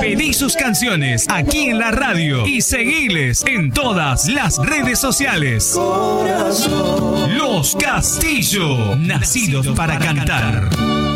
Pedí sus canciones aquí en la radio y seguiles en todas las redes sociales. Los Castillo, nacidos para cantar.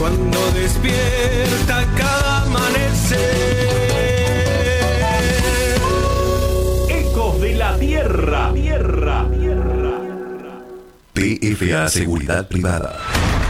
cuando despierta cada amanecer. Ecos de la Tierra, Tierra, Tierra. PFA Seguridad Privada.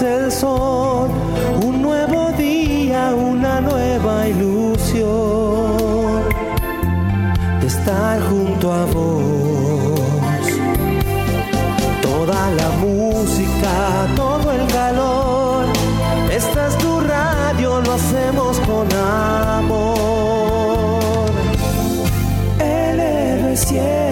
el sol, un nuevo día, una nueva ilusión de estar junto a vos. Toda la música, todo el calor, esta es tu radio, lo hacemos con amor. LR7 LR7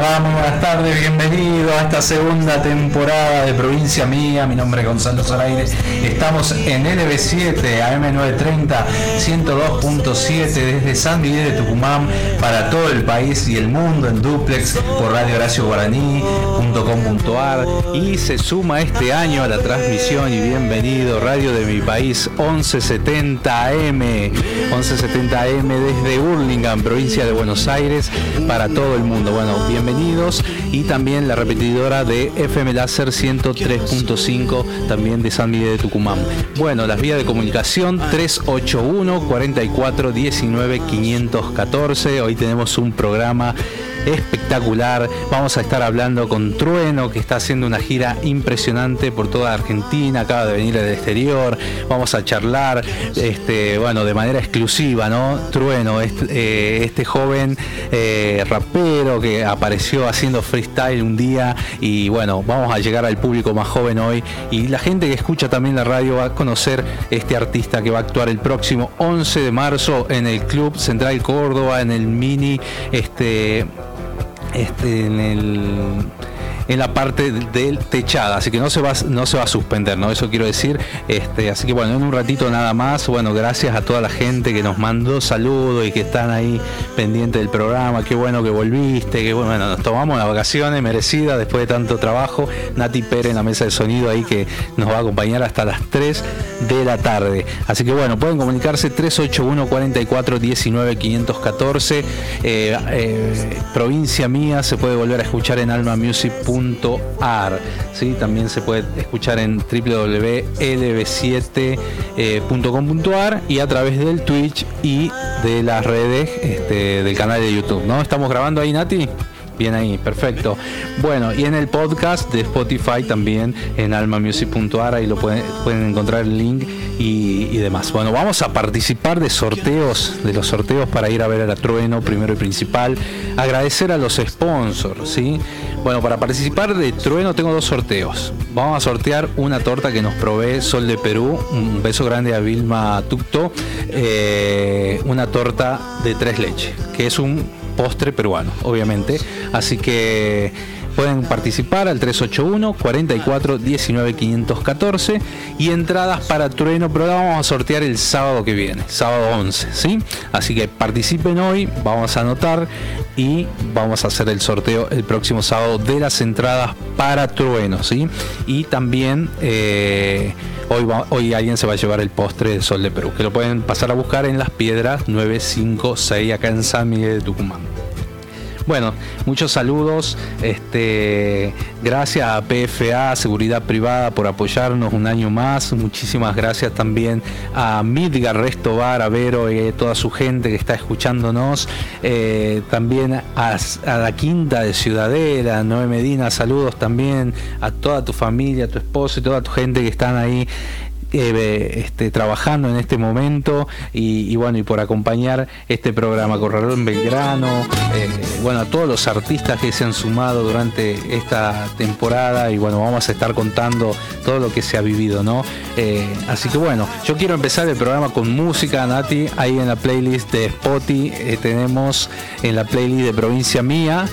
va? Buenas tardes, bienvenido a esta segunda temporada de Provincia Mía. Mi nombre es Gonzalo Zoraire. Estamos en LB7 AM930 102.7 desde San Miguel de Tucumán para todo el país y el mundo en duplex por Radio Horacio Guaraní.com.ar y se suma este año a la transmisión y bienvenido Radio de mi país 1170 AM 1170 AM desde Burlingame, provincia de Buenos Aires para todo el mundo. Bueno, bienvenidos y también la repetidora de FM Láser 103.5 también de San Miguel de Tucumán. Bueno, las vías de comunicación 381 44 19 514. Hoy tenemos un programa espectacular. Vamos a estar hablando con Trueno, que está haciendo una gira impresionante por toda Argentina, acaba de venir del exterior. Vamos a charlar, este, bueno, de manera exclusiva, ¿no? Trueno, este, eh, este joven eh, rapero que apareció haciendo freestyle un día y bueno, vamos a llegar al público más joven hoy. Y la gente que escucha también la radio va a conocer este artista que va a actuar el próximo 11 de marzo en el Club Central Córdoba, en el mini, este, este, en el en la parte del techada, así que no se va, no se va a suspender, ¿no? Eso quiero decir. Este, así que bueno, en un ratito nada más, bueno, gracias a toda la gente que nos mandó saludos y que están ahí pendientes del programa, qué bueno que volviste, que bueno, nos tomamos las vacaciones merecidas después de tanto trabajo. Nati Pérez en la mesa de sonido ahí que nos va a acompañar hasta las 3 de la tarde. Así que bueno, pueden comunicarse 381 44 19 514. provincia mía se puede volver a escuchar en almamusic.ar. ¿sí? También se puede escuchar en www.lb7.com.ar y a través del Twitch y de las redes este, del canal de YouTube. ¿no? ¿Estamos grabando ahí, Nati? Bien ahí, perfecto. Bueno, y en el podcast de Spotify también en almamusic.ar, ahí lo pueden, pueden encontrar el link y, demás. Bueno, vamos a participar de sorteos, de los sorteos para ir a ver la Trueno, primero y principal. Agradecer a los sponsors, ¿sí? Bueno, para participar de Trueno tengo dos sorteos. Vamos a sortear una torta que nos provee Sol de Perú. Un beso grande a Vilma Tucto. Eh, una torta de tres leches, que es un postre peruano, obviamente. Así que pueden participar al 381 44 19 514 y entradas para Trueno, pero vamos a sortear el sábado que viene, sábado 11, ¿sí? Así que participen hoy, vamos a anotar y vamos a hacer el sorteo el próximo sábado de las entradas para Trueno, ¿sí? Y también eh, hoy, alguien se va a llevar el postre de Sol de Perú, que lo pueden pasar a buscar en Las Piedras 956 acá en San Miguel de Tucumán. Bueno, muchos saludos. Este, gracias a PFA, Seguridad Privada, por apoyarnos un año más. Muchísimas gracias también a Midgar Restobar, a Vero y a toda su gente que está escuchándonos. Eh, también a, la Quinta de Ciudadela, Noé Medina, saludos también a toda tu familia, a tu esposo y toda tu gente que están ahí eh, este, trabajando en este momento y, bueno, y por acompañar este programa Corredor en Belgrano, eh, bueno, a todos los artistas que se han sumado durante esta temporada y bueno, vamos a estar contando todo lo que se ha vivido, ¿no? Eh, así que bueno, yo quiero empezar el programa con música, Nati, ahí en la playlist de Spotify tenemos en la playlist de Provincia Mía,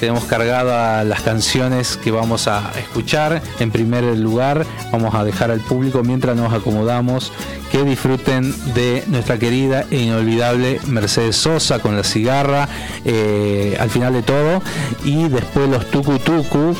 tenemos cargadas las canciones que vamos a escuchar. En primer lugar, vamos a dejar al público mientras nos acomodamos que disfruten de nuestra querida e inolvidable Mercedes Sosa con la cigarra eh, al final de todo y después los Tucu Tucu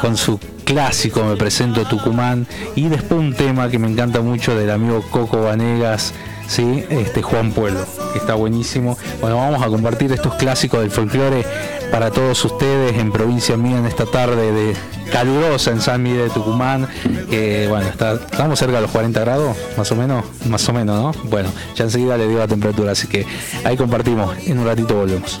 con su clásico Me Presento Tucumán y después un tema que me encanta mucho del amigo Coco Vanegas ¿sí? este Juan Pueblo, que está buenísimo. Bueno, vamos a compartir estos clásicos del folclore para todos ustedes en provincia mía en esta tarde de calurosa en San Miguel de Tucumán, que bueno, estamos cerca de los 40 grados, más o menos, más o menos, ¿no? Bueno, ya enseguida le digo la temperatura, así que ahí compartimos, en un ratito volvemos.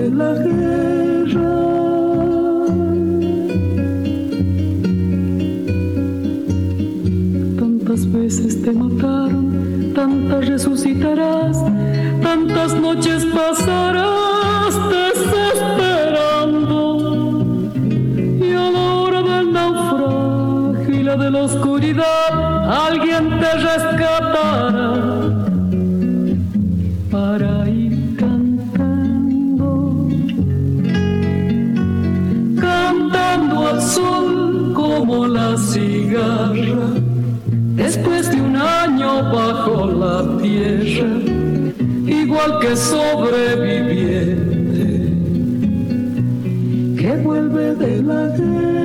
veces te mataron, tantas resucitarás, tantas noches pasarás. sobreviviente que vuelve de la guerra.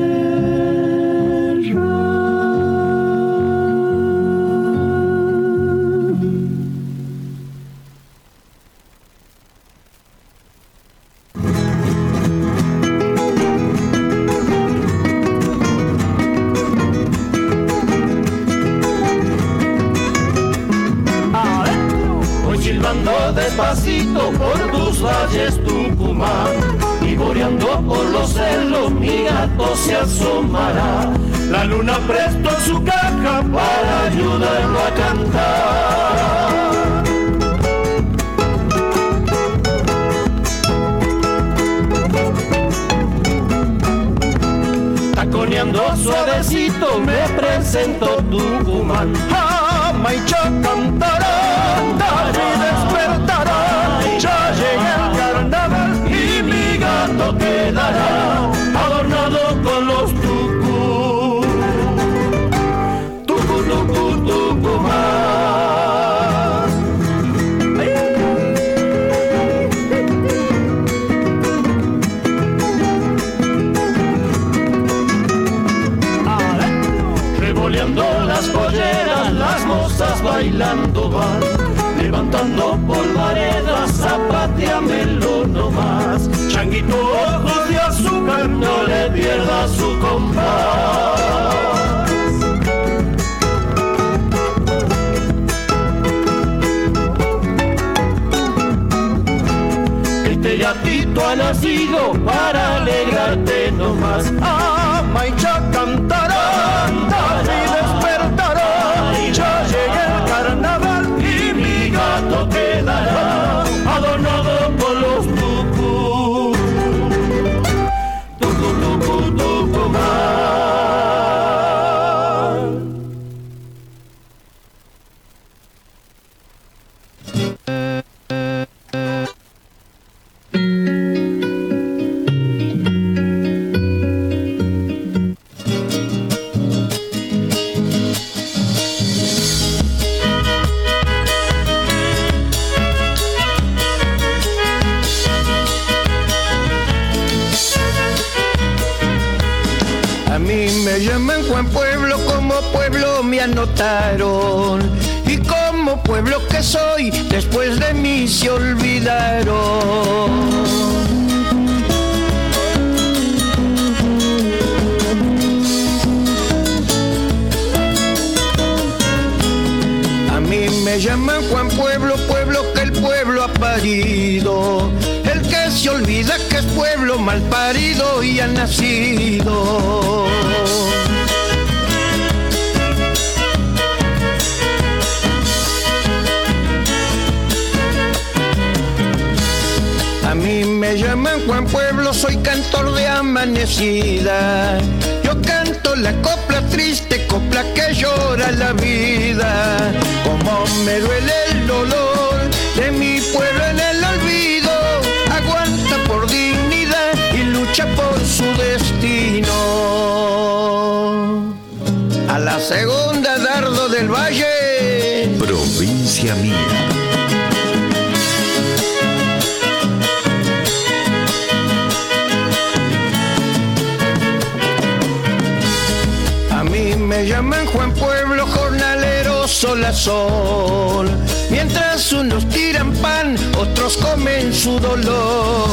sol. Mientras unos tiran pan, otros comen su dolor.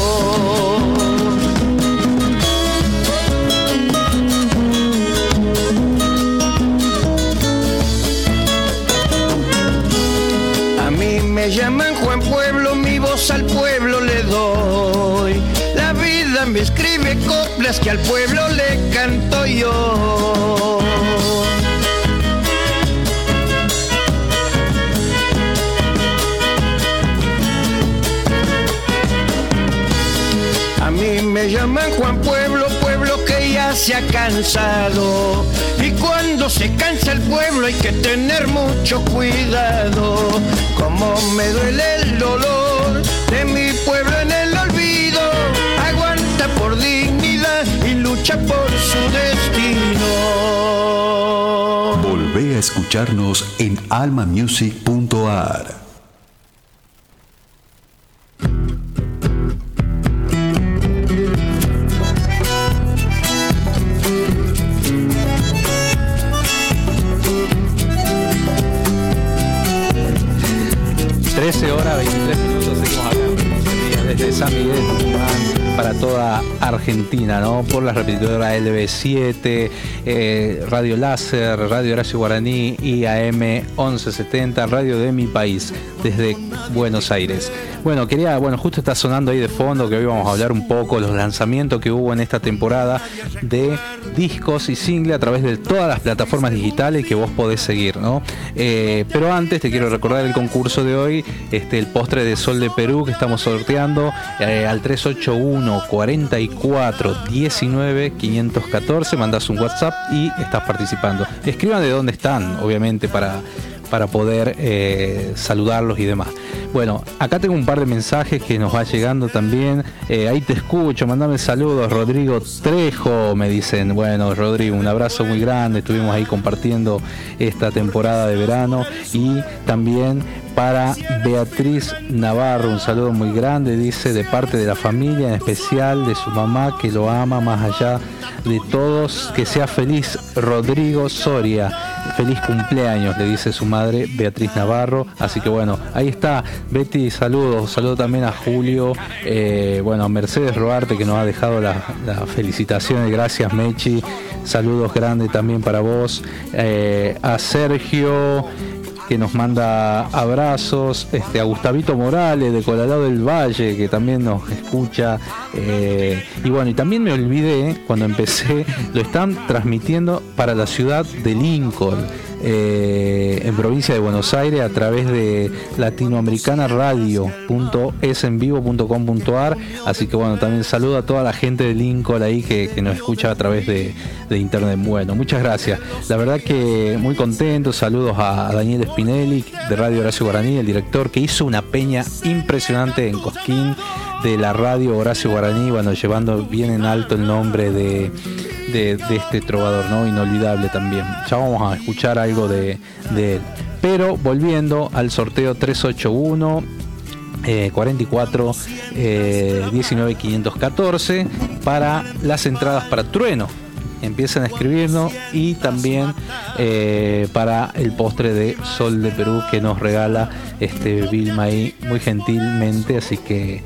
A mí Me llaman Juan Pueblo, mi voz al pueblo le doy. La vida me escribe coplas que al pueblo le canto yo. se ha cansado. Y cuando se cansa el pueblo hay que tener mucho cuidado. Como me duele el dolor de mi pueblo en el olvido. Aguanta por dignidad y lucha por su destino. Volvé a escucharnos en almamusic.ar. ¿no? Por la repetidora LB7, eh, Radio Láser, Radio Horacio Guaraní y AM 1170, Radio de mi país, desde Buenos Aires. Bueno, quería, bueno, justo está sonando ahí de fondo que hoy vamos a hablar un poco los lanzamientos que hubo en esta temporada de discos y single a través de todas las plataformas digitales que vos podés seguir, ¿no? Eh, pero antes te quiero recordar el concurso de hoy, este, el postre de Sol de Perú que estamos sorteando eh, al 381 44 19 514, mandas un WhatsApp y estás participando. Escriban de dónde están, obviamente, para para poder eh, saludarlos y demás. Bueno, acá tengo un par de mensajes que nos va llegando también. Eh, ahí te escucho, mandame saludos, Rodrigo Trejo, me dicen. Bueno, Rodrigo, un abrazo muy grande. Estuvimos ahí compartiendo esta temporada de verano. Y también para Beatriz Navarro, un saludo muy grande, dice, de parte de la familia, en especial de su mamá que lo ama más allá de todos. Que sea feliz Rodrigo Soria. Feliz cumpleaños, le dice su madre Beatriz Navarro. Así que bueno, ahí está. Betty, saludos. Saludo también a Julio. Eh, bueno, a Mercedes Roarte que nos ha dejado las felicitaciones. Gracias, Mechi. Saludos grandes también para vos. Eh, a Sergio que nos manda abrazos, este, a Gustavito Morales de Colorado del Valle, que también nos escucha. Eh, y bueno, y también me olvidé, cuando empecé, lo están transmitiendo para la ciudad de Lincoln. Eh, en provincia de Buenos Aires a través de latinoamericana radio.esenvivo.com.ar así que bueno también saludo a toda la gente de Lincoln ahí que, nos escucha a través de, internet. Bueno muchas gracias. La verdad que muy contento. Saludos a, Daniel Spinelli de Radio Horacio Guaraní el director que hizo una peña impresionante en Cosquín de la radio Horacio Guaraní bueno llevando bien en alto el nombre de de, este trovador, ¿no? Inolvidable también. Ya vamos a escuchar algo de, él. Pero volviendo al sorteo 381. 44 19 514 para las entradas para Trueno empiezan a escribirnos y también eh, para el postre de Sol de Perú que nos regala este Vilma ahí muy gentilmente así que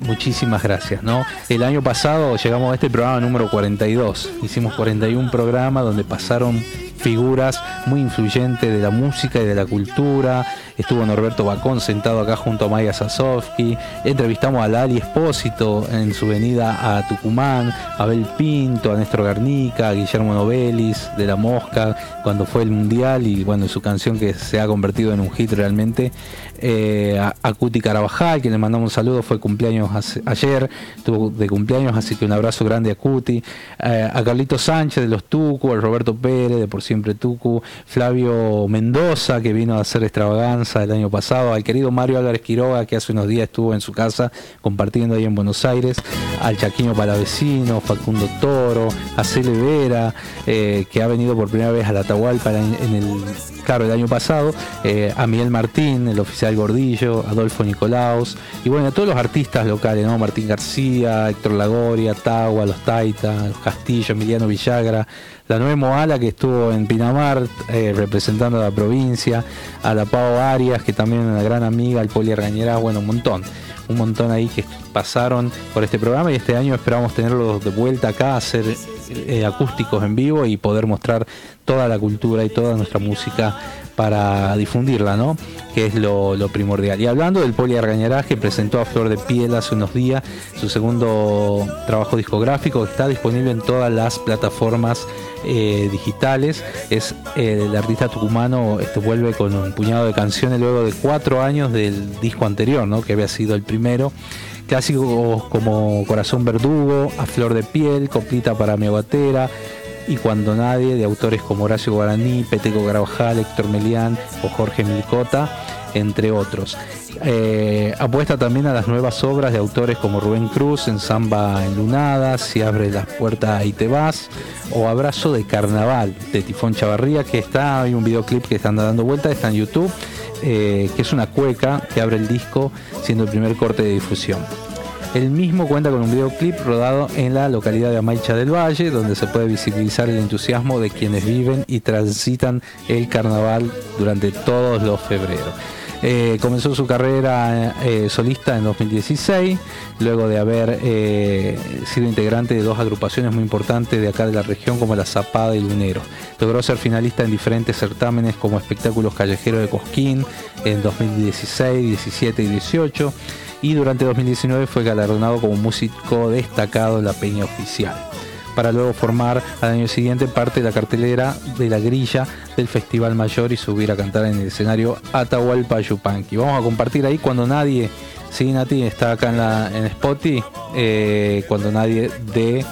muchísimas gracias, ¿no? El año pasado llegamos a este programa número 42. Hicimos 41 programas donde pasaron figuras muy influyentes de la música y de la cultura. Estuvo Norberto Bacón sentado acá junto a Maya Sasovsky. Entrevistamos a Lali Espósito en su venida a Tucumán, a Abel Pinto, a Néstor Garnica, a Guillermo Novelis de La Mosca, cuando fue el Mundial y bueno, su canción que se ha convertido en un hit realmente. Eh, a, Cuti Carabajal, que le mandamos un saludo, fue cumpleaños ayer, estuvo de cumpleaños, así que un abrazo grande a Cuti. Eh, a Carlito Sánchez de los Tucu, al Roberto Pérez de Por Siempre Tucu, Flavio Mendoza, que vino a hacer extravaganza el año pasado, al querido Mario Álvarez Quiroga, que hace unos días estuvo en su casa compartiendo ahí en Buenos Aires, al Chaquino Palavecino, Facundo Toro, a Cele Vera, eh, que ha venido por primera vez a la Atahualpa en, el, claro, el año pasado, a Miguel Martín, el oficial Gordillo, Adolfo Nicolaos, y bueno, a todos los artistas locales, ¿no? Martín García, Héctor Lagoria, Tagua, Los Taita, Los Castillo, Emiliano Villagra, la Nueva Moala que estuvo en Pinamar eh, representando a la provincia, a la Pau Arias, que también es una gran amiga, al Poli bueno, un montón un montón ahí que pasaron por este programa y este año esperamos tenerlos de vuelta acá, hacer eh, acústicos en vivo y poder mostrar toda la cultura y toda nuestra música para difundirla, ¿no? Que es lo, primordial. Y hablando del Poli Argañarás, que presentó a Flor de Piel hace unos días su segundo trabajo discográfico, está disponible en todas las plataformas eh, digitales. Es eh, el artista tucumano, este vuelve con un puñado de canciones luego de cuatro años del disco anterior, ¿no? Que había sido el primero clásicos como Corazón Verdugo, A Flor de Piel, Coplita para mi aguatera, y Cuando Nadie, de autores como Horacio Guaraní, Peteco Garabajal, Héctor Melián o Jorge Milcota. entre otros. Eh, apuesta también a las nuevas obras de autores como Rubén Cruz en Samba Enlunada, Si abre las puertas y te vas, o Abrazo de Carnaval de Tifón Chavarría, que está, hay un videoclip que están dando vuelta, está en YouTube, eh, que es una cueca que abre el disco siendo el primer corte de difusión. El mismo cuenta con un videoclip rodado en la localidad de Amaicha del Valle, donde se puede visibilizar el entusiasmo de quienes viven y transitan el carnaval durante todos los febreros. Eh, comenzó su carrera eh, solista en 2016, luego de haber eh, sido integrante de dos agrupaciones muy importantes de acá de la región como La Zapada y Lunero. Logró ser finalista en diferentes certámenes como Espectáculos Callejeros de Cosquín en 2016, 17 y 18 y durante 2019 fue galardonado como músico destacado en la Peña Oficial para luego formar al año siguiente parte de la cartelera de la grilla del Festival Mayor y subir a cantar en el escenario Atahualpa Yupanqui. Vamos a compartir ahí cuando nadie, sí Nati, está acá en, la, eh, cuando nadie de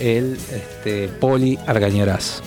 el este, Poli Argañarás.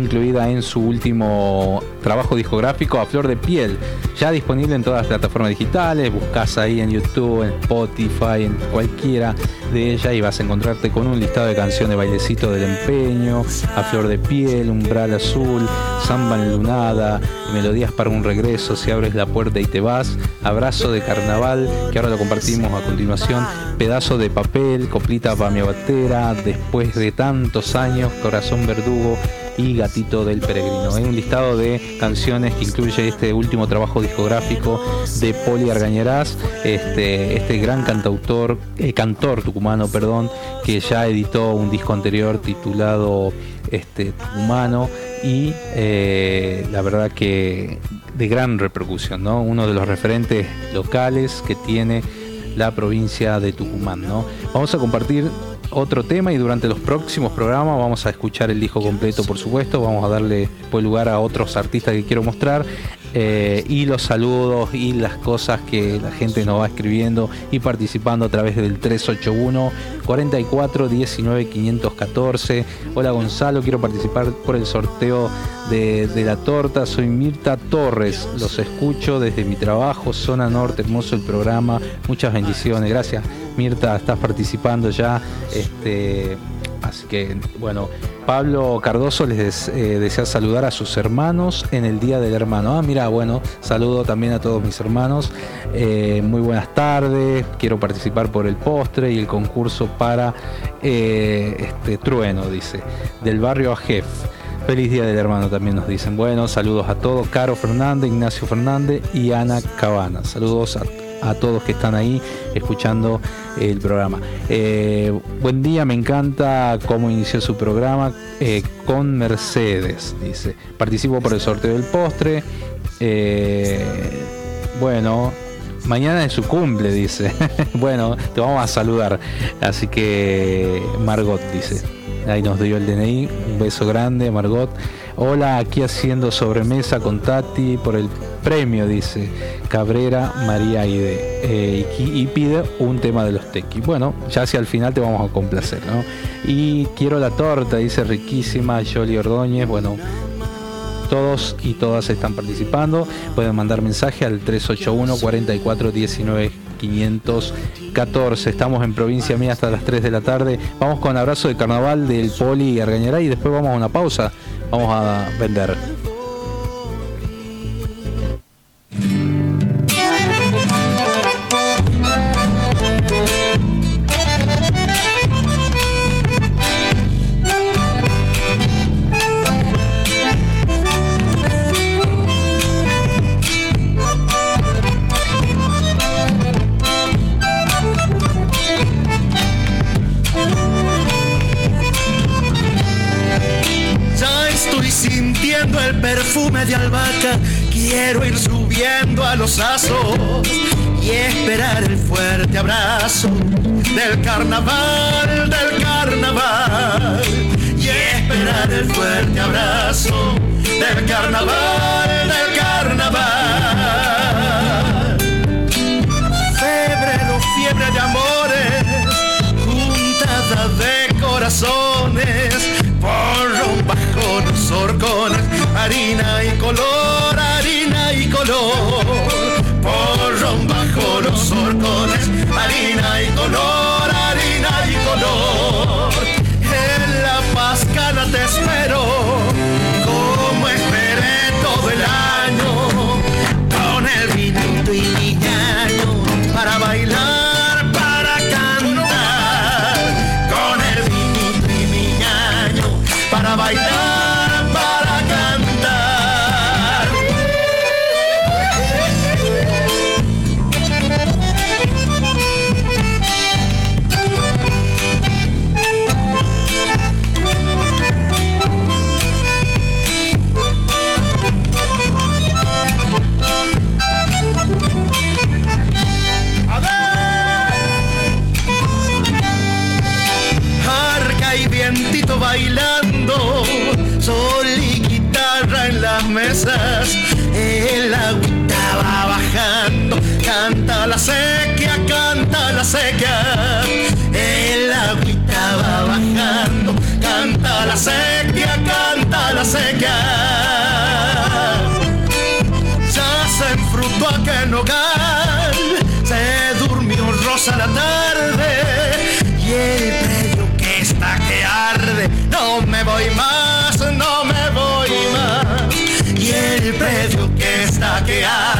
Incluida en su último trabajo discográfico A Flor de Piel, ya disponible en todas las plataformas digitales, buscas ahí en YouTube, en Spotify, en cualquiera de ellas y vas a encontrarte con un listado de canciones Bailecito del Empeño, A Flor de Piel, Umbral Azul, Samba Lunada, Melodías para un Regreso, Si abres la puerta y te vas, Abrazo de Carnaval, que ahora lo compartimos a continuación, Pedazo de Papel, Coplita para mi batera, Después de tantos años, Corazón Verdugo, y Gatito del Peregrino. Hay un listado de canciones que incluye este último trabajo discográfico de Poli Argañarás, este, este gran cantautor, eh, cantor tucumano, perdón, que ya editó un disco anterior titulado este, Tucumano y eh, la verdad que de gran repercusión, ¿no? Uno de los referentes locales que tiene la provincia de Tucumán, ¿no? Vamos a compartir otro tema y durante los próximos programas vamos a escuchar el disco completo, por supuesto. Vamos a darle pues, lugar a otros artistas que quiero mostrar. Eh, y los saludos y las cosas que la gente nos va escribiendo y participando a través del 381 44 19 514. Hola Gonzalo, quiero participar por el sorteo de, de, la torta. Soy Mirta Torres, los escucho desde mi trabajo, zona norte, hermoso el programa. Muchas bendiciones, gracias Mirta, estás participando ya. Este, así que bueno, Pablo Cardoso les eh, desea saludar a sus hermanos en el Día del Hermano. Ah, mira, bueno, saludo también a todos mis hermanos. Eh, muy buenas tardes. Quiero participar por el postre y el concurso para eh, este trueno, dice, del barrio Ajef. Feliz Día del Hermano también nos dicen. Bueno, saludos a todos. Caro Fernández, Ignacio Fernández y Ana Cabana. Saludos a a todos que están ahí escuchando el programa. Eh, buen día, me encanta cómo inició su programa eh, con Mercedes, dice. Participo por el sorteo del postre. Eh, bueno, mañana es su cumple, dice. bueno, te vamos a saludar. Así que Margot dice. Ahí nos dio el DNI. Un beso grande, Margot. Hola, aquí haciendo sobremesa con Tati por el premio, dice Cabrera María Ide. Eh, y, pide un tema de los tequis. Bueno, ya hacia el final te vamos a complacer, ¿no? Y quiero la torta, dice riquísima Jolie Ordóñez. Bueno, todos y todas están participando. Pueden mandar mensaje al 381 44 19 514. Estamos en provincia mía hasta las 3 de la tarde. Vamos con abrazo de carnaval del Poli y Argañará y después vamos a una pausa vamos a vender. Harina y color, harina y color. Porro bajo los horcones, harina y color, harina y color. En la pascana te espero, sequía, canta la sequía, el agüita va bajando, canta la sequía, canta la sequía. Ya se enfrutó aquel hogar, se durmió rosa la tarde y el predio que está que arde. No me voy más, no me voy más. Y el predio que está que arde,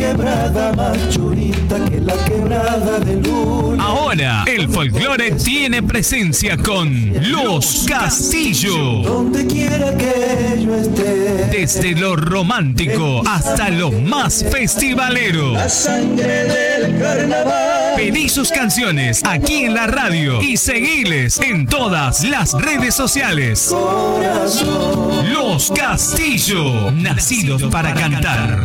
Quebrada más churita que la quebrada de luna. Ahora, el folclore tiene presencia con Los Castillo. Donde quiera que yo esté. Desde lo romántico hasta lo más festivalero. La sangre del carnaval. Pedí sus canciones aquí en la radio y seguiles en todas las redes sociales. Corazón. Los Castillo, nacidos para cantar.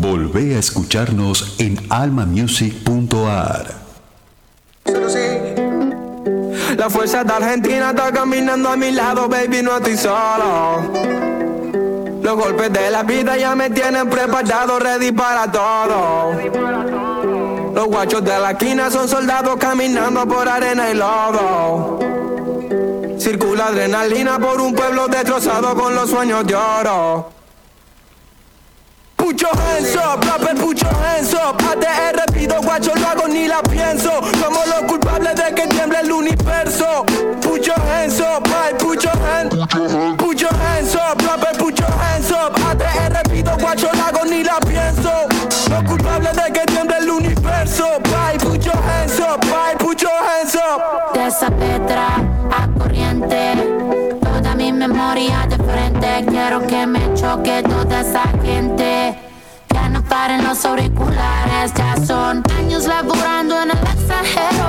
Volvé a escucharnos en almamusic.ar. La fuerza de Argentina está caminando a mi lado, baby, no estoy solo. Los golpes de la vida ya me tienen preparado, ready para todo. Los guachos de la esquina son soldados caminando por arena y lodo. Circula adrenalina por un pueblo destrozado con los sueños de oro. Put your hands up, rapper, put your hands up ATR pido guacho, lo hago ni la pienso. Somos los culpables de que tiemble el universo. Put your hands up, ay, put your hands Put your hands up, rapper, put hands up ATR pido guacho, lo hago ni la pienso. Los culpables de que tiemble el universo. Ay, put your hands up, ay, put your hands up de esa petra a corriente. Mi memoria de frente. Quiero que me choque toda esa gente que no paren los auriculares. Ya son años laborando en el extranjero.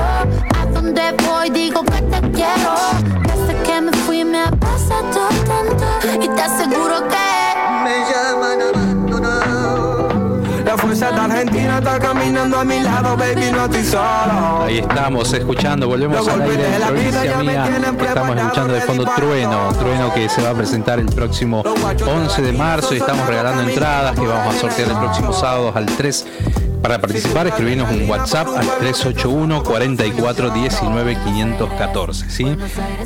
A donde voy digo que te quiero. Desde que me fui me ha pasado tanto. Y te aseguro que me llaman abandonado. La fuerza de Argentina está caminando a mi lado, baby, no estoy solo. Ahí estamos escuchando, volvemos golpes aire de la provincia mía. Estamos escuchando de fondo. Trueno, Trueno que se va a presentar el próximo 11 de marzo y estamos regalando entradas que vamos a sortear el próximo sábado al 3. Para participar, escribirnos un WhatsApp al 381 44 19 514. ¿sí?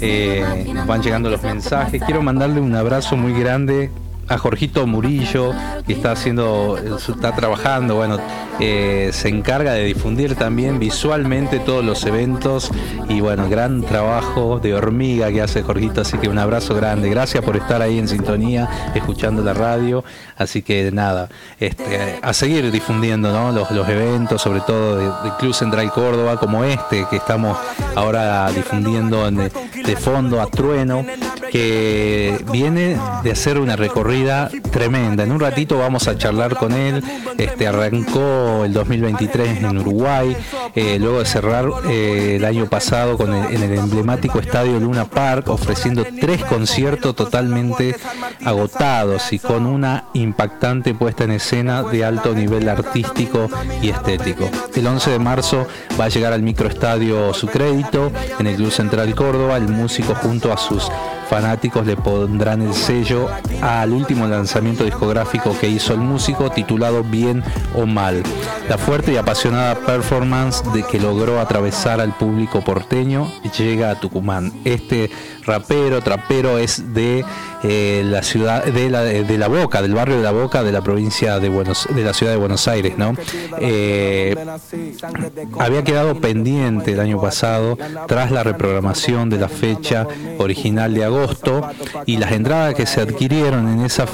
Eh, nos van llegando los mensajes. Quiero mandarle un abrazo muy grande a Jorgito Murillo, que está haciendo, está trabajando, bueno, eh, se encarga de difundir también visualmente todos los eventos y bueno, gran trabajo de hormiga que hace Jorgito, así que un abrazo grande, gracias por estar ahí en sintonía, escuchando la radio, así que nada, este, a seguir difundiendo ¿no? los, eventos, sobre todo de- Club Central Córdoba, como este que estamos ahora difundiendo en- de fondo a Trueno, que viene de hacer una recorrida tremenda. En un ratito vamos a charlar con él. Este arrancó el 2023 en Uruguay, eh, luego de cerrar eh, el año pasado en el emblemático estadio Luna Park, ofreciendo tres conciertos totalmente agotados y con una impactante puesta en escena de alto nivel artístico y estético. El 11 de marzo va a llegar al microestadio Su Crédito en el Club Central Córdoba. El músico junto a sus fanáticos le pondrán el sello al último lanzamiento discográfico que hizo el músico titulado Bien o Mal. La fuerte y apasionada performance de que logró atravesar al público porteño llega a Tucumán. Este rapero, trapero es de eh, la ciudad de la, de la Boca, del barrio de la Boca de la provincia de Buenos de la ciudad de Buenos Aires. Eh, había quedado pendiente el año pasado tras la reprogramación de la fecha original de agosto y las entradas que se adquirieron en esa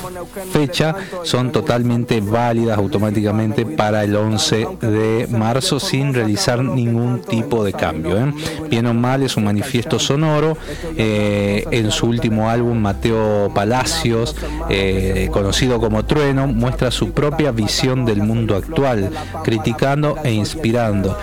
fecha son totalmente válidas automáticamente para el 11 de marzo sin realizar ningún tipo de cambio. ¿eh? Bien o mal es un manifiesto sonoro. eh, en su último álbum, Mateo Palacios, eh, conocido como Trueno, muestra su propia visión del mundo actual, criticando e inspirando,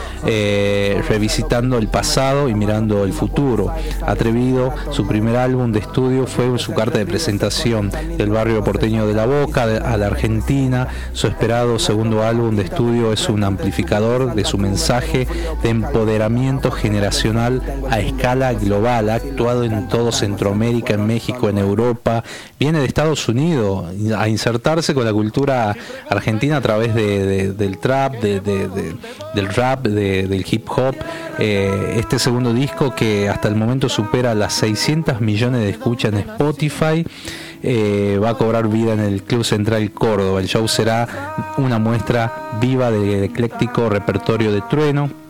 revisitando el pasado y mirando el futuro. Atrevido, su primer álbum de estudio fue su carta de presentación del barrio porteño de La Boca a la Argentina. Su esperado segundo álbum de estudio es un amplificador de su mensaje de empoderamiento generacional a escala global. Ha actuado en todo Centroamérica, en México, en Europa. Viene de Estados Unidos a insertarse con la cultura argentina a través de- de- del trap, de- de- de- del rap, de- del hip hop. Eh, este segundo disco que hasta el momento supera las 600 millones de escuchas en Spotify. eh, va a cobrar vida en el Club Central Córdoba. El show será una muestra viva del ecléctico repertorio de Trueno.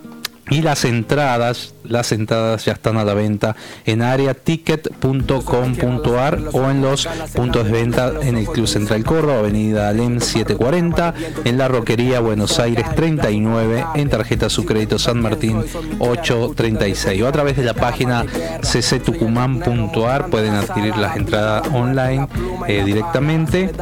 Y las entradas, las entradas ya están a la venta en areaticket.com.ar o en los puntos de venta en el Club Central Córdoba, Avenida Alem 740, en la Roquería Buenos Aires 39, en tarjeta su crédito San Martín 836 o a través de la página cctucumán.ar pueden adquirir las entradas online eh, directamente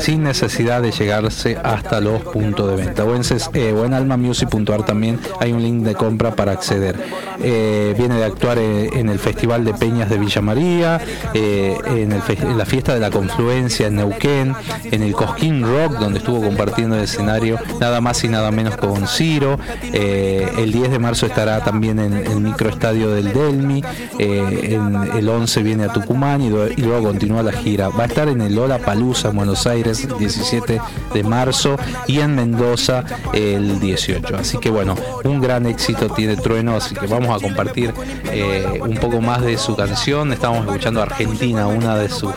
sin necesidad de llegarse hasta los puntos de venta. O en, eh, en almamusic.ar también hay un link de compra para acceder. Eh, viene de actuar en el Festival de Peñas de Villa María eh, en, la fiesta de la confluencia en Neuquén en el Cosquín Rock donde estuvo compartiendo el escenario nada más y nada menos con Ciro. Eh, el 10 de marzo estará también en el microestadio del Delmi el 11 viene a Tucumán y, y luego continúa la gira. Va a estar en el Lola Palusa en Buenos Aires el 17 de marzo y en Mendoza el 18 así que bueno un gran éxito tiene Trueno así que vamos a compartir eh, un poco más de su canción. Estamos escuchando Argentina una de sus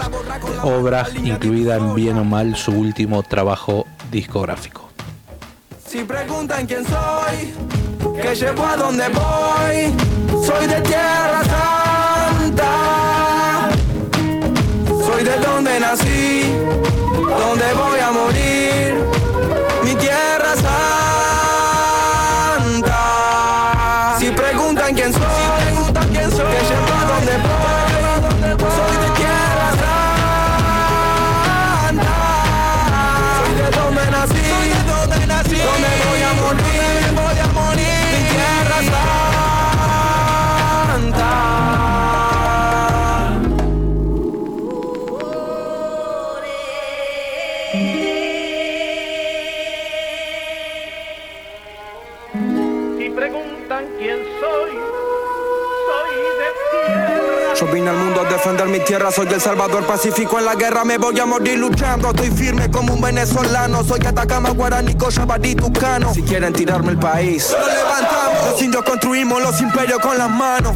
obras incluida en bien o mal su último trabajo discográfico. Si preguntan quién soy, que llevo a donde voy, soy de Tierra Santa. Soy de donde nací, donde voy a morir, defender mi tierra. Soy el salvador pacífico en la guerra. Me voy a morir luchando. Estoy firme como un venezolano. Soy Atacama, Guaraní, Cochabadí, Tucano. Si quieren tirarme el país, lo levantamos. Los indios construimos los imperios con las manos.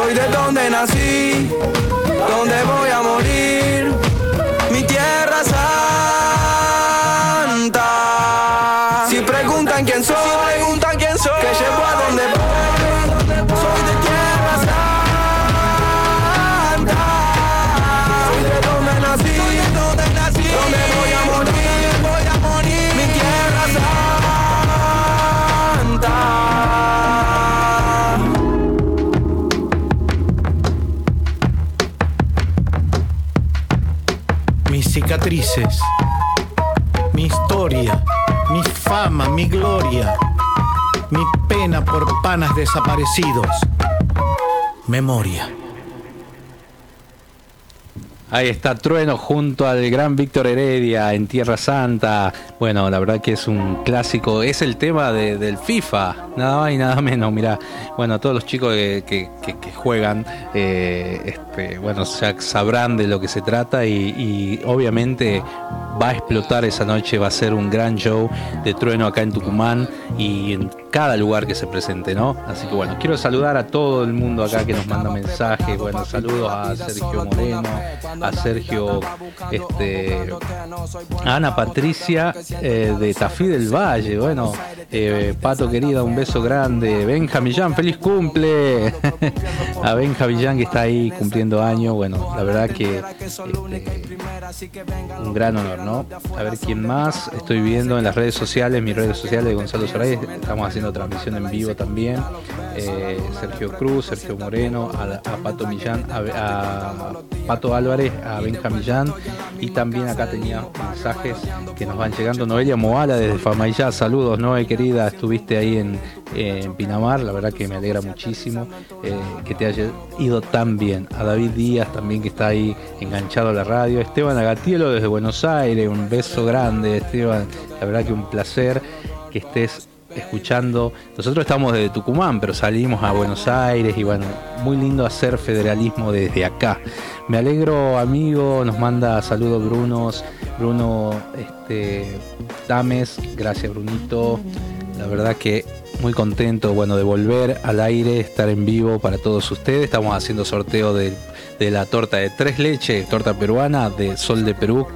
Soy de donde nací, donde voy a morir, fama, mi gloria, mi pena por panas desaparecidos, memoria. Ahí está Trueno junto al gran Víctor Heredia en Tierra Santa. Bueno, la verdad que es un clásico. Es el tema de- del FIFA, nada más y nada menos. Mira, bueno, todos los chicos que, juegan, eh, este, bueno, sabrán de lo que se trata y, y obviamente va a explotar esa noche. Va a ser un gran show de Trueno acá en Tucumán y en cada lugar que se presente, ¿no? Así que bueno, quiero saludar a todo el mundo acá que nos manda mensajes. Bueno, saludos a Sergio Moreno, a Sergio, este, Ana Patricia eh, de Tafí del Valle. Bueno, eh, Pato querida, un beso grande. Benja Millán, feliz cumple. a Benja Millán que está ahí cumpliendo años. Bueno, la verdad que este, un gran honor, ¿no? A ver quién más. Estoy viendo en las redes sociales, mis redes sociales de Gonzalo Soray. Estamos haciendo transmisión en vivo también. Eh, Sergio Cruz, Sergio Moreno, a, Pato Millán, a Pato Álvarez, a Benja Millán. Y también acá tenía mensajes que nos van llegando. Noelia Moala desde Famayá. Saludos, Noe, querida. Estuviste ahí en, en Pinamar. La verdad que me alegra muchísimo eh, que te haya ido tan bien. A David Díaz también que está ahí enganchado a la radio. Esteban Agatielo desde Buenos Aires. Un beso grande, Esteban. La verdad que un placer que estés escuchando. Nosotros estamos desde Tucumán, pero salimos a Buenos Aires y bueno, muy lindo hacer federalismo desde acá. Me alegro, amigo, nos manda saludos Brunos, Bruno este, Dames, gracias Brunito. La verdad que muy contento, bueno, de volver al aire, estar en vivo para todos ustedes. Estamos haciendo sorteo de, de la torta de tres leches, torta peruana de Sol de Perú,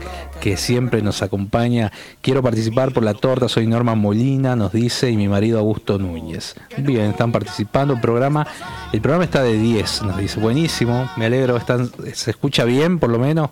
que siempre nos acompaña. Quiero participar por la torta, soy Norma Molina, nos dice, y mi marido Augusto Núñez. Bien, están participando. El programa, el programa está de 10, nos dice. Buenísimo, me alegro, están, se escucha bien por lo menos.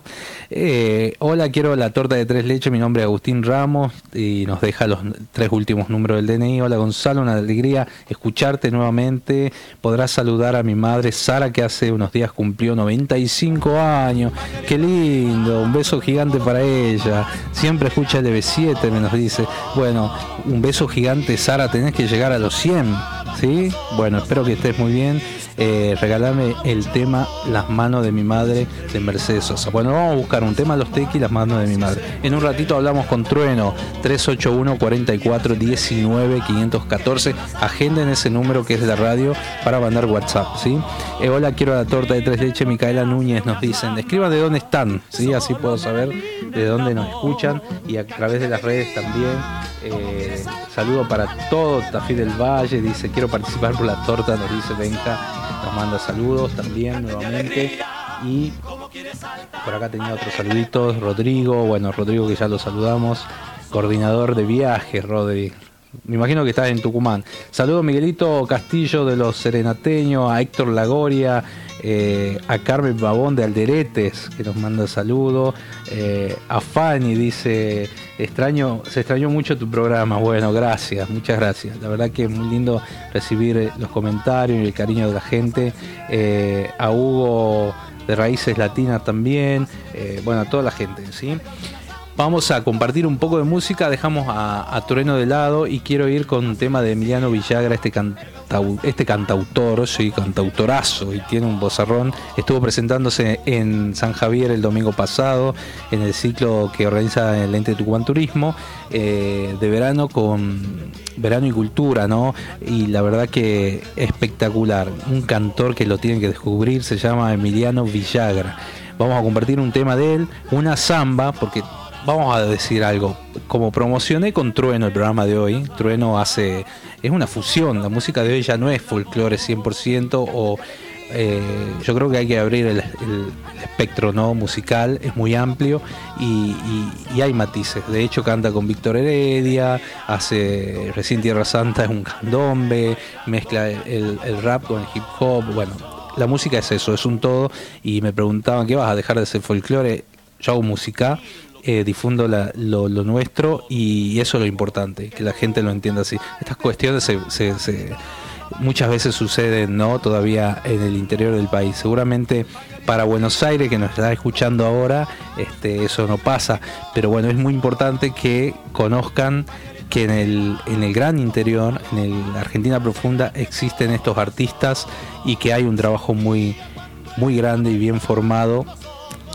Eh, hola, quiero la torta de tres leches, mi nombre es Agustín Ramos, y nos deja los tres últimos números del DNI. Hola Gonzalo, una alegría escucharte nuevamente. Podrás saludar a mi madre Sara, que hace unos días cumplió 95 años. Qué lindo, un beso gigante para ella. Siempre escucha el EB7, me nos dice. Bueno, un beso gigante, Sara, tenés que llegar a los 100. ¿Sí? Bueno, espero que estés muy bien. Eh, regalame el tema Las manos de mi madre de Mercedes Sosa. Bueno, vamos a buscar un tema Los Tequis, Las manos de mi madre. En un ratito hablamos con Trueno, 381 44 19 514. Agenden ese número que es de la radio para mandar WhatsApp, ¿sí? Eh, hola, quiero la torta de tres leches. Micaela Núñez nos dicen, escriban de dónde están, ¿sí? Así puedo saber de dónde nos escuchan y a través de las redes también. Eh, saludo para todo Tafí del Valle, dice quiero participar por la torta, nos dice Benja, nos manda saludos también nuevamente. Y por acá tenía otros saluditos, Rodrigo, bueno, Rodrigo que ya lo saludamos, coordinador de viajes, Rodri. Me imagino que estás en Tucumán. Saludo a Miguelito Castillo de los Serenateños, a Héctor Lagoria, eh, a Carmen Babón de Alderetes, que nos manda saludos. Eh, a Fanny dice, extraño, se extrañó mucho tu programa. Bueno, gracias, muchas gracias. La verdad que es muy lindo recibir eh, los comentarios y el cariño de la gente. A Hugo de raíces latinas también, bueno, a toda la gente, ¿sí? Vamos a compartir un poco de música, dejamos a, a Trueno de lado y quiero ir con un tema de Emiliano Villagra, este, cantau- este cantautor, sí, cantautorazo y tiene un bozarrón. Estuvo presentándose en San Javier el domingo pasado en el ciclo que organiza el ente Tucumán Turismo eh, de verano con verano y cultura, ¿no? Y la verdad que espectacular. Un cantor que lo tienen que descubrir se llama Emiliano Villagra. Vamos a compartir un tema de él, una samba, porque vamos a decir algo. Como promocioné con Trueno el programa de hoy, Trueno hace. es una fusión. La música de hoy ya no es folclore 100% o. eh, yo creo que hay que abrir el, espectro no musical, es muy amplio y hay matices. De hecho, canta con Víctor Heredia, hace recién Tierra Santa es un candombe, mezcla el, el rap con el hip hop. Bueno, la música es eso, es un todo. Y me preguntaban, ¿qué vas a dejar de ser folclore? Yo hago música, eh, difundo la- lo, nuestro y eso es lo importante, que la gente lo entienda así. Estas cuestiones se, se- muchas veces suceden no todavía en el interior del país. Seguramente para Buenos Aires, que nos está escuchando ahora, este, eso no pasa. Pero bueno, es muy importante que conozcan que en el, en el gran interior, en el Argentina profunda, existen estos artistas y que hay un trabajo muy, muy grande y bien formado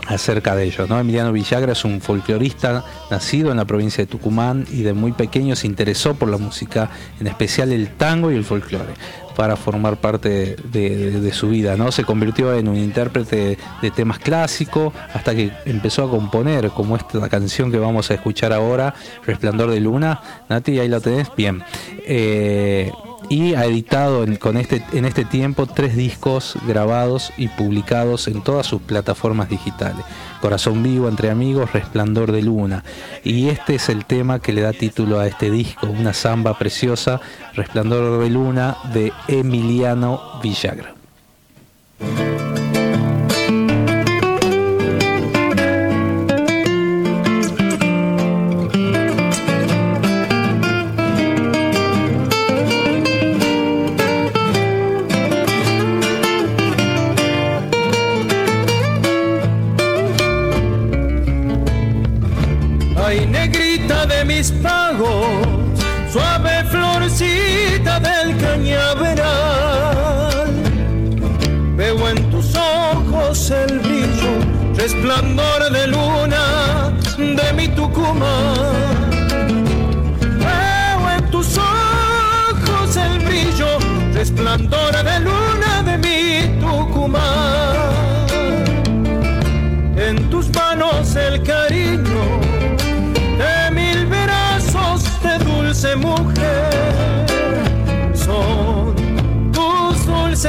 acerca de ellos. ¿no? Emiliano Villagra es un folclorista nacido en la provincia de Tucumán y de muy pequeño se interesó por la música, en especial el tango y el folclore, para formar parte de, su vida. ¿no? Se convirtió en un intérprete de temas clásicos hasta que empezó a componer, como esta canción que vamos a escuchar ahora, Resplandor de Luna. Nati, ahí la tenés. Bien. Eh, y ha editado en, con este, en este tiempo tres discos grabados y publicados en todas sus plataformas digitales. Corazón Vivo, Entre Amigos, Resplandor de Luna. Y este es el tema que le da título a este disco, una samba preciosa, Resplandor de Luna, de Emiliano Villagra.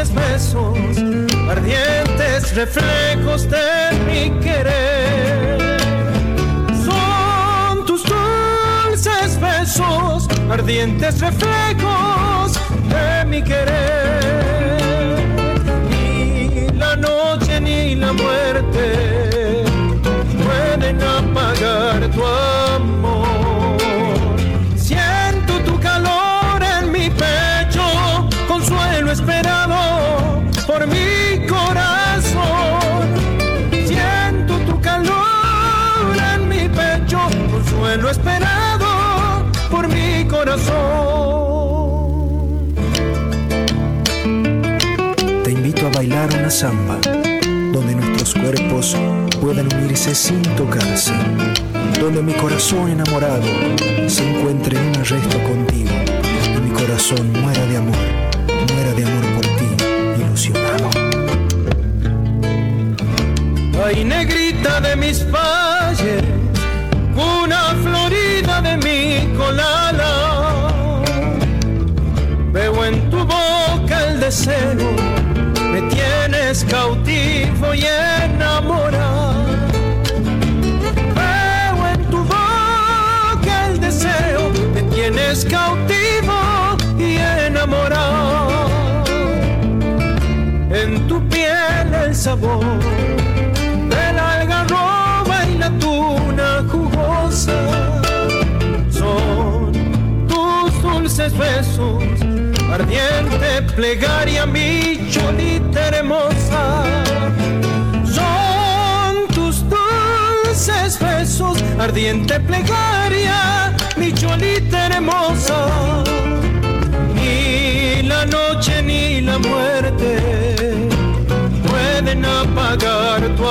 Dulces besos, ardientes reflejos de mi querer. Son tus dulces besos, ardientes reflejos de mi querer. Ni la noche ni la muerte pueden apagar tu amor. Siento tu calor en mi pecho, consuelo esperado una samba, donde nuestros cuerpos puedan unirse sin tocarse, donde mi corazón enamorado se encuentre en un arresto contigo y mi corazón muera de amor, muera de amor por ti, ilusionado. Ay, negrita de mis valles, una florida de mi colada. Veo en tu boca el deseo, cautivo y enamorado. Veo en tu boca el deseo, me tienes cautivo y enamorado. En tu piel el sabor ardiente plegaria mi cholita hermosa. Son tus dulces besos, ardiente plegaria mi cholita hermosa. Ni la noche ni la muerte pueden apagar tu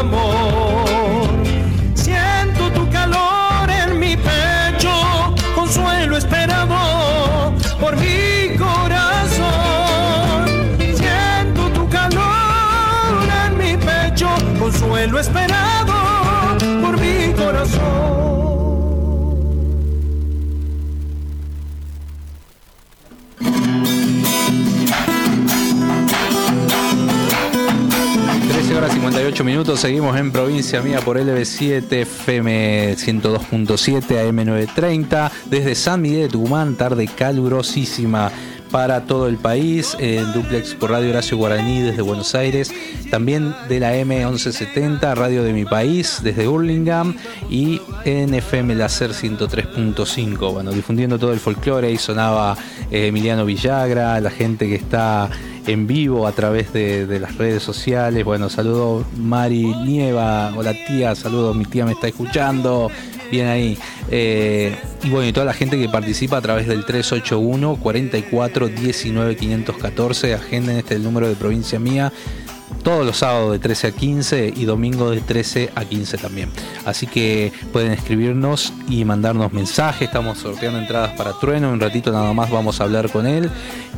amor. Esperado por mi corazón. 13 horas 58 minutos, seguimos en Provincia Mía por LB7 FM 102.7 AM930 desde San Miguel de Tucumán, tarde calurosísima para todo el país, en duplex por Radio Horacio Guaraní desde Buenos Aires, también de la M1170, Radio de mi país desde Hurlingham y en FM Láser 103.5, bueno, difundiendo todo el folclore, ahí sonaba eh, Emiliano Villagra, la gente que está en vivo a través de, las redes sociales, bueno, saludo Mari Nieva, hola tía, saludo, mi tía me está escuchando, bien ahí. Eh, y bueno, y toda la gente que participa a través del 381 44 19 514, agenden este número de provincia mía. Todos los sábados de 13 a 15 y domingo de 13 a 15 también. Así que pueden escribirnos y mandarnos mensajes. Estamos sorteando entradas para Trueno. Un ratito nada más vamos a hablar con él.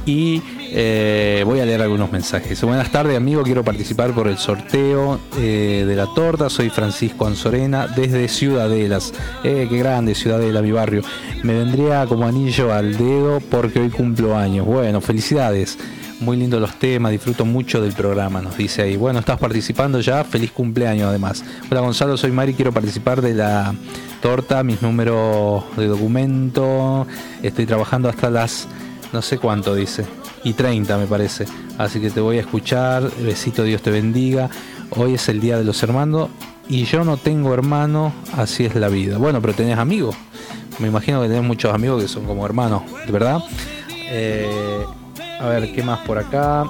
Y eh, voy a leer algunos mensajes. Buenas tardes, amigo. Quiero participar por el sorteo eh, de la torta. Soy Francisco Anzorena desde Ciudadelas. Eh, qué grande, Ciudadela, mi barrio. Me vendría como anillo al dedo porque hoy cumplo años. Bueno, felicidades. Muy lindos los temas, disfruto mucho del programa, nos dice ahí. Bueno, estás participando ya, feliz cumpleaños además. Hola Gonzalo, soy Mari, quiero participar de la torta, mis números de documento. Estoy trabajando hasta las, no sé cuánto dice, y 30 me parece. Así que te voy a escuchar, besito, Dios te bendiga. Hoy es el Día de los Hermanos y yo no tengo hermano, así es la vida. Bueno, pero tenés amigos. Me imagino que tenés muchos amigos que son como hermanos, ¿de verdad? Eh, a ver, ¿qué más por acá?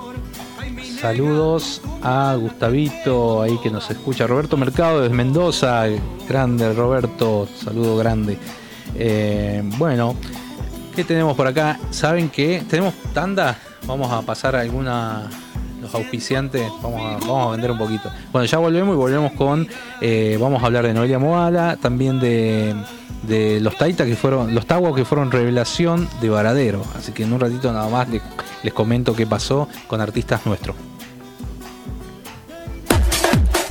Saludos a Gustavito, ahí que nos escucha. Roberto Mercado desde Mendoza. Grande, Roberto. Saludo grande. Eh, bueno, ¿qué tenemos por acá? ¿Saben qué? ¿Tenemos tanda? Vamos a pasar alguna. Los auspiciantes, vamos a, vender un poquito. Bueno, ya volvemos y volvemos con. eh, vamos a hablar de Noelia Moala, también de, de los Taita que fueron. Los Taguas que fueron revelación de Varadero. Así que en un ratito nada más les, les comento qué pasó con artistas nuestros.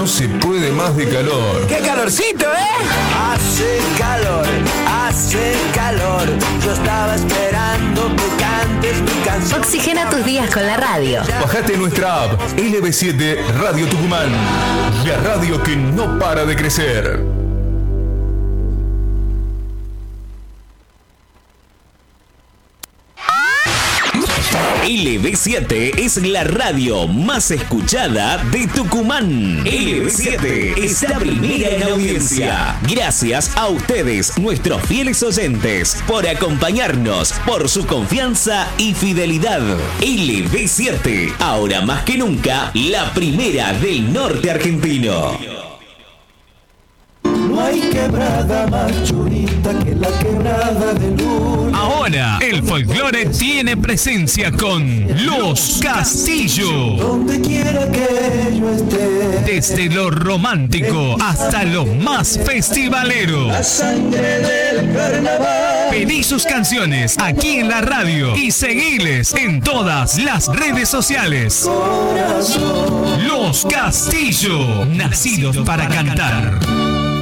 No se puede más de calor. ¡Qué calorcito, eh! Hace calor, hace calor. Yo estaba esperando que cantes mi canción. Oxigena tus días con la radio. Bajate nuestra app LB7 Radio Tucumán. La radio que no para de crecer. LB7 es la radio más escuchada de Tucumán. LB7 está primera en audiencia. Gracias a ustedes, nuestros fieles oyentes, por acompañarnos, por su confianza y fidelidad. LB7, ahora más que nunca, la primera del norte argentino. No hay quebrada más churita que la quebrada de luna. Ahora, el folclore tiene presencia con Los Castillo. Donde quiera que yo esté. Desde lo romántico hasta lo más festivalero. La sangre del carnaval. Pedí sus canciones aquí en la radio y seguiles en todas las redes sociales. Los Castillo, nacidos para cantar.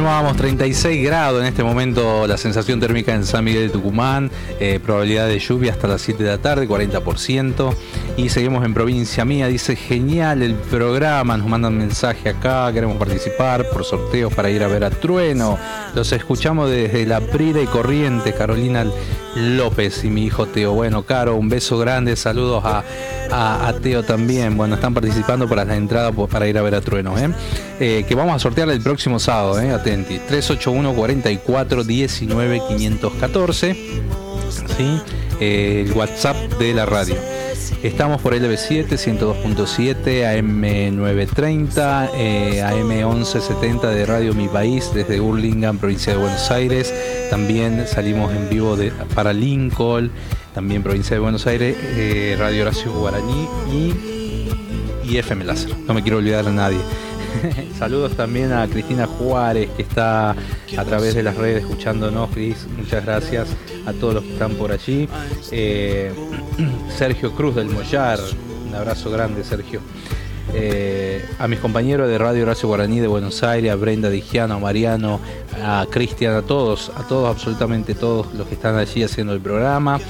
Continuamos 36 grados en este momento la sensación térmica en San Miguel de Tucumán, eh, probabilidad de lluvia hasta las 7 de la tarde, 40%. Y seguimos en provincia mía, dice genial el programa, nos mandan mensaje acá, queremos participar por sorteos para ir a ver a Trueno. Los escuchamos desde La Prida y Corriente, Carolina López y mi hijo Teo. Bueno, Caro, un beso grande, saludos a, a- Teo también. Bueno, están participando para la entrada para ir a ver a Trueno, ¿eh? Eh, que vamos a sortear el próximo sábado, ¿eh? Atenti. 381 44 19 514. ¿sí? Eh, el WhatsApp de la radio. Estamos por LB7, 102.7, AM930, eh, AM1170 de Radio Mi País desde Burlingame, provincia de Buenos Aires. También salimos en vivo de, para Lincoln, también provincia de Buenos Aires, eh, Radio Horacio Guaraní y, y FM Láser. No me quiero olvidar a nadie. Saludos también a Cristina Juárez, que está a través de las redes escuchándonos, Cris. Muchas gracias a todos los que están por allí. Eh, Sergio Cruz del Mollar, un abrazo grande, Sergio. Eh, a mis compañeros de Radio Horacio Guaraní de Buenos Aires, a Brenda Digiano, a Mariano, a Cristian, a todos, a todos, absolutamente todos los que están allí haciendo el programa.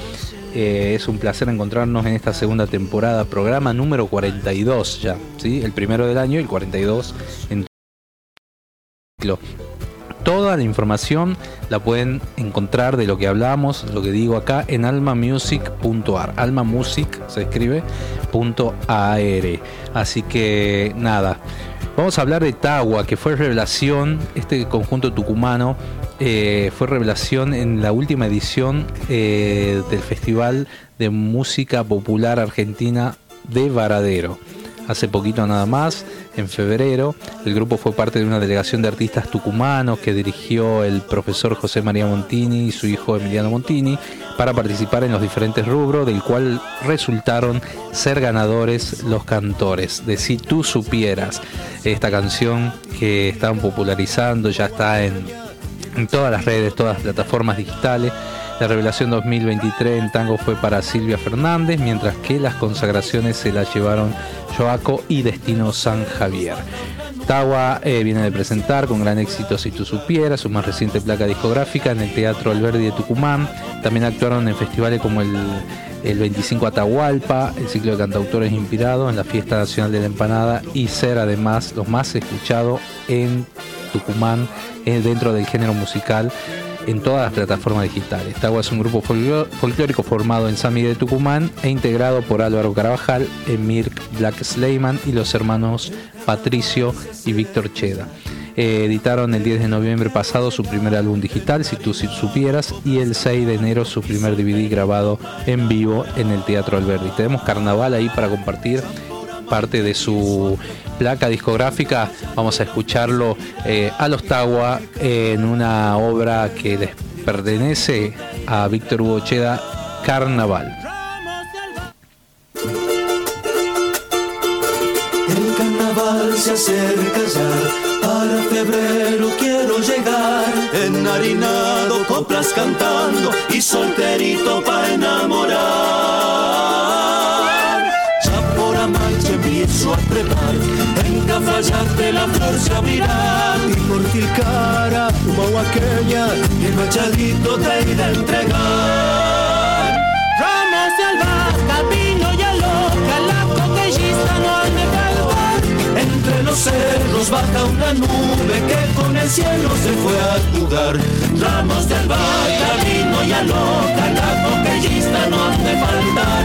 Eh, es un placer encontrarnos en esta segunda temporada, programa número 42 ya, ¿sí? El primero del año y el 42 en. Toda la información la pueden encontrar de lo que hablamos, lo que digo acá en almamusic.ar. Almamusic se escribe punto .ar. Así que nada, vamos a hablar de Tagua, que fue revelación, este conjunto tucumano eh, fue revelación en la última edición eh, del Festival de Música Popular Argentina de Varadero. Hace poquito nada más, en febrero, el grupo fue parte de una delegación de artistas tucumanos que dirigió el profesor José María Montini y su hijo Emiliano Montini para participar en los diferentes rubros, del cual resultaron ser ganadores los cantores de Si tú supieras, esta canción que están popularizando, ya está en, en todas las redes, todas las plataformas digitales. La revelación 2023 en tango fue para Silvia Fernández, mientras que las consagraciones se las llevaron Joaco y Destino San Javier. Tawa eh, viene de presentar con gran éxito Si tú supieras, su más reciente placa discográfica en el Teatro Alberdi de Tucumán. También actuaron en festivales como el, el 25 Atahualpa, el ciclo de cantautores inspirados en la Fiesta Nacional de la Empanada y ser además los más escuchados en Tucumán dentro del género musical en todas las plataformas digitales. Tagua es un grupo folclórico formado en San Miguel de Tucumán e integrado por Álvaro Carabajal, Emir Black Sleiman y los hermanos Patricio y Víctor Cheda. Eh, editaron el 10 de noviembre pasado su primer álbum digital, Si tú supieras, y el 6 de enero su primer DVD grabado en vivo en el Teatro Alberdi. Tenemos Carnaval ahí para compartir parte de su placa discográfica. Vamos a escucharlo eh, a los Tagua en una obra que les pertenece a Víctor Hugo Cheda, Carnaval. El carnaval se acerca ya para febrero quiero llegar, enharinado, coplas cantando y solterito para enamorar. Trepar, en Cafayate la flor se abrirá. Y por Tilcara, Huaqueña, y el machadito te iré a entregar. De albahaca, vino y aloca, la coquellista no de entre los cerros baja una nube que con el cielo se fue a jugar. Ramos de albahaca, vino y aloca, la coquellista no han de faltar.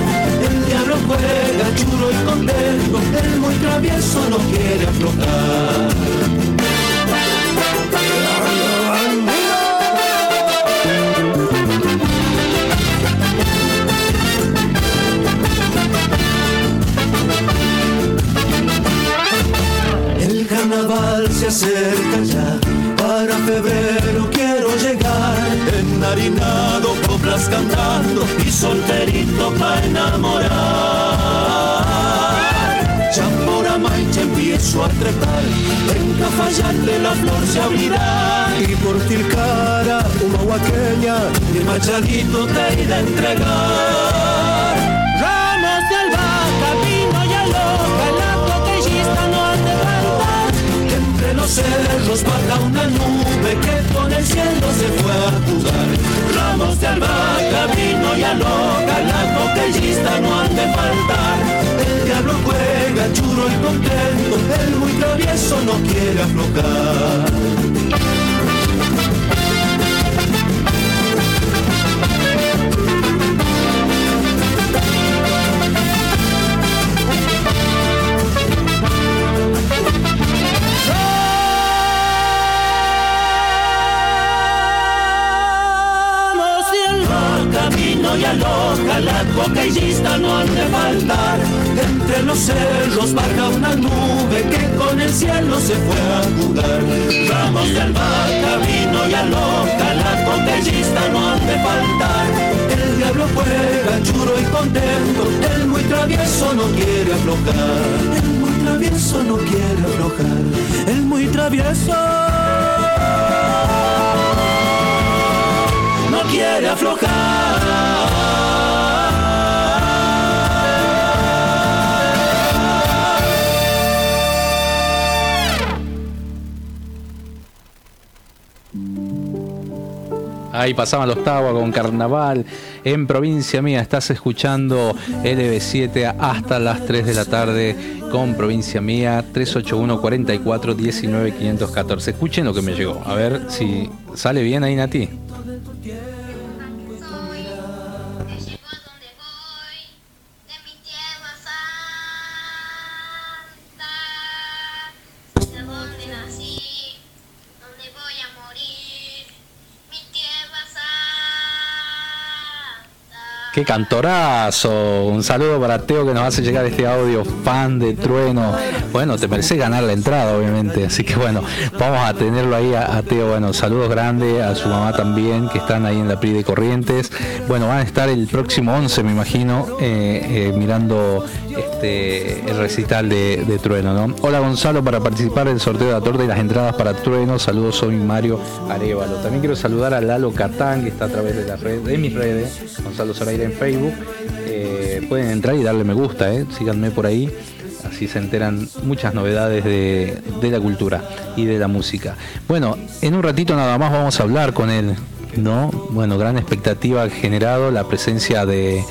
El diablo juega chulo y contento, el muy travieso no quiere aflojar. Carnaval se acerca ya. Para febrero quiero llegar, enharinado, coplas cantando y solterito para enamorar. Ya por Amaicha empiezo a trepar, en Cafayate la flor se abrirá. Y por Tilcara, una huaqueña, mi machadito te irá a entregar. Cerros baja una nube que con el cielo se fue a jugar. Ramos de albahaca, vino y aloca, la coquellista no han de faltar. El diablo juega churro y contento, el muy travieso no quiere aflojar. Y aloca, la cocaillista no han de faltar. Entre los cerros baja una nube que con el cielo se fue a jugar. Ramos de albahaca, vino y aloca, la cocaillista no han de faltar. El diablo juega churo y contento, el muy travieso no quiere aflojar. El muy travieso no quiere aflojar, el muy travieso quiere aflojar. Ahí pasaban los Tawa con Carnaval. En provincia mía estás escuchando LB7 hasta las 3 de la tarde con provincia mía 381 44 19 514. Escuchen lo que me llegó. A ver si sale bien ahí Nati. Qué cantorazo. Un saludo para Teo que nos hace llegar este audio, fan de Trueno. Bueno, te mereces ganar la entrada, obviamente. Así que bueno, vamos a tenerlo ahí a, Teo. Bueno, saludos grandes a su mamá también, que están ahí en la PRI de Corrientes. Bueno, van a estar el próximo 11, me imagino, eh, eh, mirando este, el recital de, Trueno. ¿no? Hola Gonzalo, para participar del sorteo de la torta y las entradas para Trueno. Saludos, soy Mario Arevalo. También quiero saludar a Lalo Catán, que está a través de la red, de mis redes, Gonzalo Zoraire en Facebook. Eh, pueden entrar y darle me gusta, eh. síganme por ahí. Así se enteran muchas novedades de, la cultura y de la música. Bueno, en un ratito nada más vamos a hablar con él, ¿no? Bueno, gran expectativa ha generado la presencia de,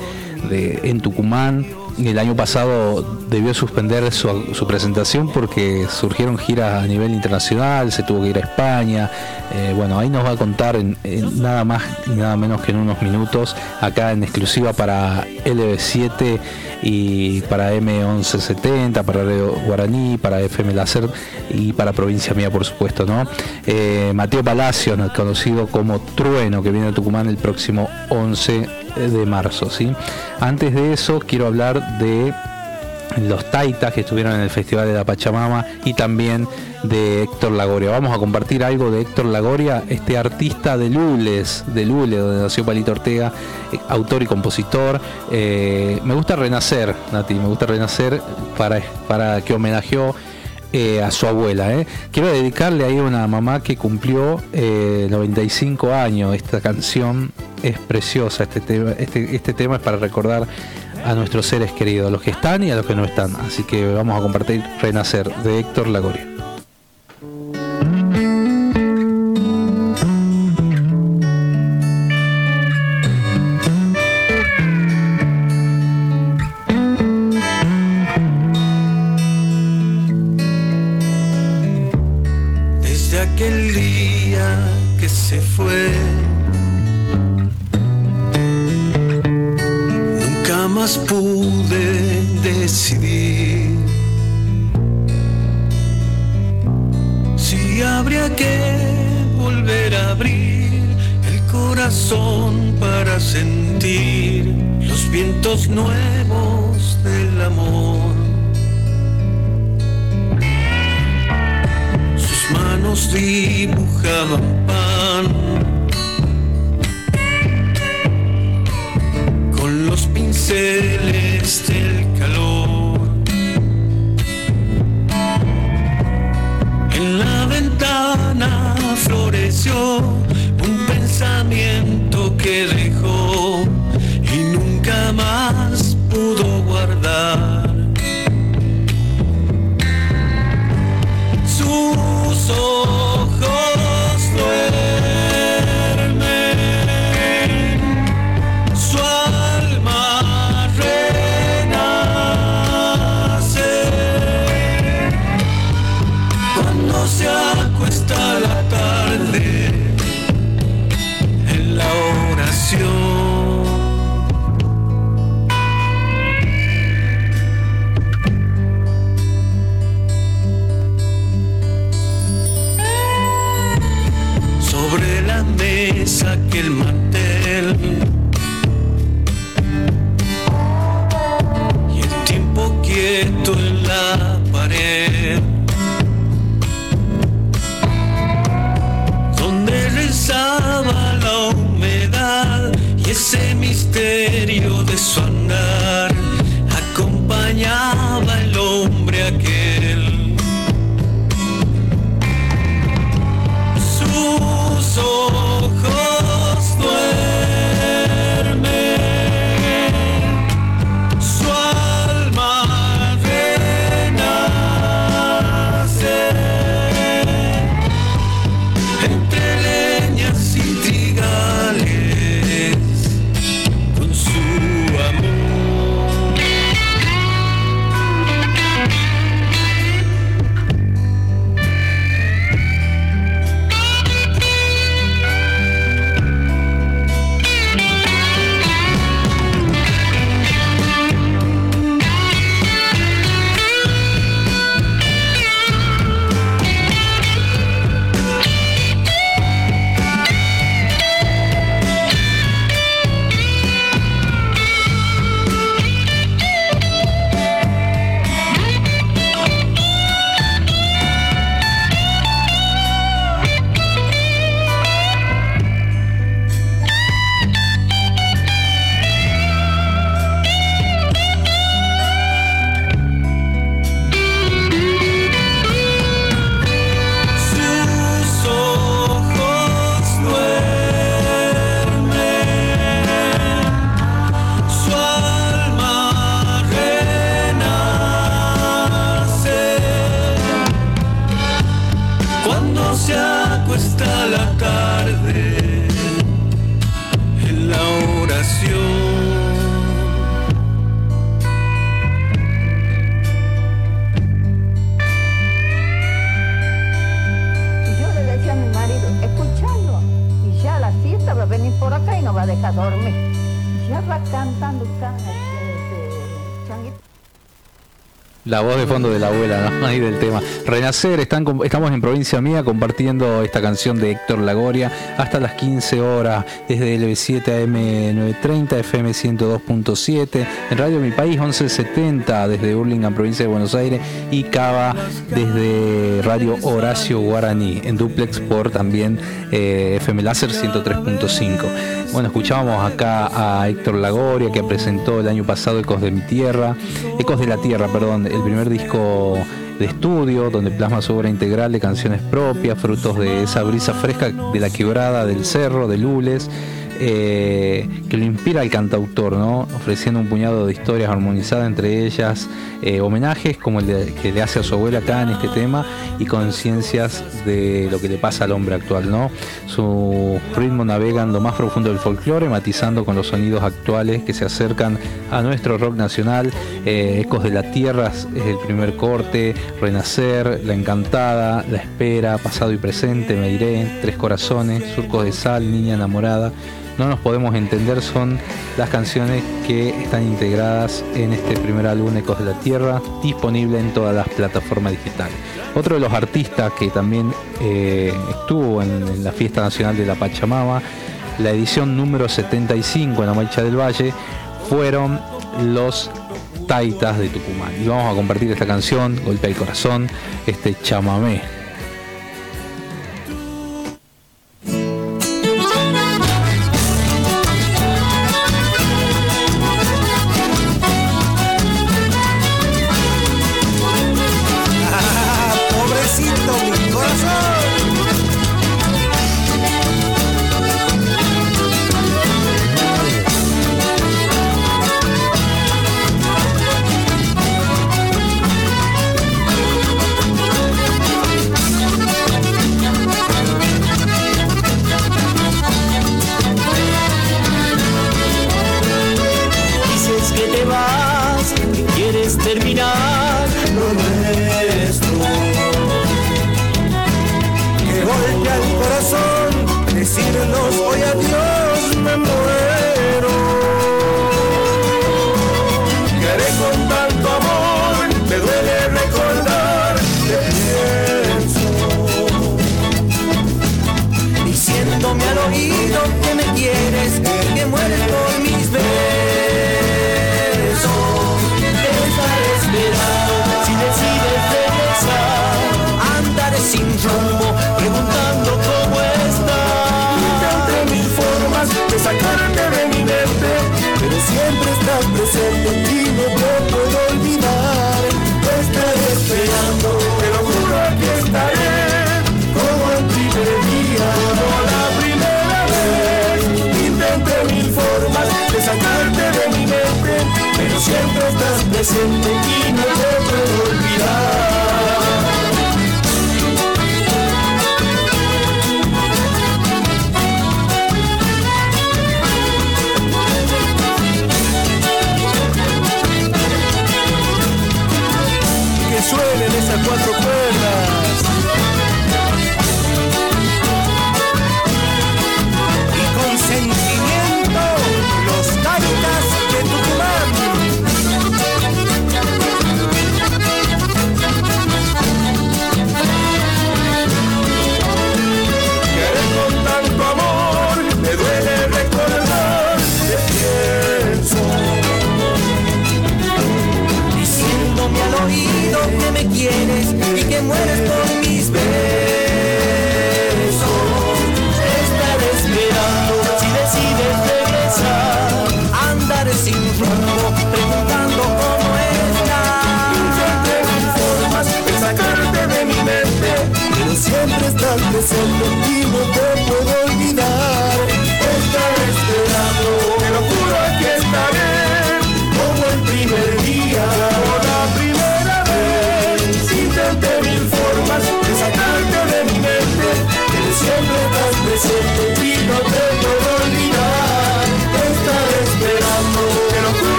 en Tucumán el año pasado debió suspender su, presentación porque surgieron giras a nivel internacional, se tuvo que ir a España. Eh, bueno, ahí nos va a contar en, nada más y nada menos que en unos minutos, acá en exclusiva para LB7 y para M1170, para Radio Guaraní, para FM Láser y para Provincia Mía, por supuesto, ¿no? Eh, Mateo Palacio, conocido como Trueno, que viene a Tucumán el próximo 11 de marzo, ¿sí? Antes de eso, quiero hablar de los Taitas que estuvieron en el Festival de la Pachamama y también de Héctor Lagoria. Vamos a compartir algo de Héctor Lagoria, este artista de Lules, de Lules, donde nació Palito Ortega, eh, autor y compositor. Eh, me gusta Renacer, Nati, me gusta Renacer para, para que homenajeó eh, a su abuela. Quiero dedicarle ahí a una mamá que cumplió 95 años. Esta canción es preciosa, este tema, este, este tema es para recordar a nuestros seres queridos, a los que están y a los que no están. Así que vamos a compartir Renacer de Héctor Lagoria. aquel mar La voz de fondo de la abuela, ¿no? Ahí del tema. Renacer, están, estamos en provincia mía compartiendo esta canción de Héctor Lagoria hasta las 15 horas desde LB7 AM930, FM 102.7, en Radio Mi País 1170 desde Hurlingham, provincia de Buenos Aires y Cava desde Radio Horacio Guaraní, en duplex por también eh, FM Láser 103.5. Bueno, escuchábamos acá a Héctor Lagoria que presentó el año pasado Ecos de mi Tierra, Ecos de la Tierra, perdón, el primer disco de estudio, donde plasma su obra integral de canciones propias, frutos de esa brisa fresca de la quebrada, del cerro, de Lules, eh, que lo inspira al cantautor, ¿no? ofreciendo un puñado de historias armonizadas, entre ellas eh, homenajes como el que le hace a su abuela acá en este tema y conciencias de lo que le pasa al hombre actual. ¿no? Su ritmo navega en lo más profundo del folclore, matizando con los sonidos actuales que se acercan a nuestro rock nacional. Eh, Ecos de la Tierra es el primer corte, Renacer, La Encantada, La Espera, Pasado y Presente, Me Iré, Tres Corazones, Surcos de Sal, Niña Enamorada no nos podemos entender son las canciones que están integradas en este primer álbum Ecos de la Tierra, disponible en todas las plataformas digitales. Otro de los artistas que también eh, estuvo en, la Fiesta Nacional de la Pachamama, la edición número 75 en la Mancha del Valle, fueron los Taitas de Tucumán. Y vamos a compartir esta canción, Golpea el Corazón, este chamamé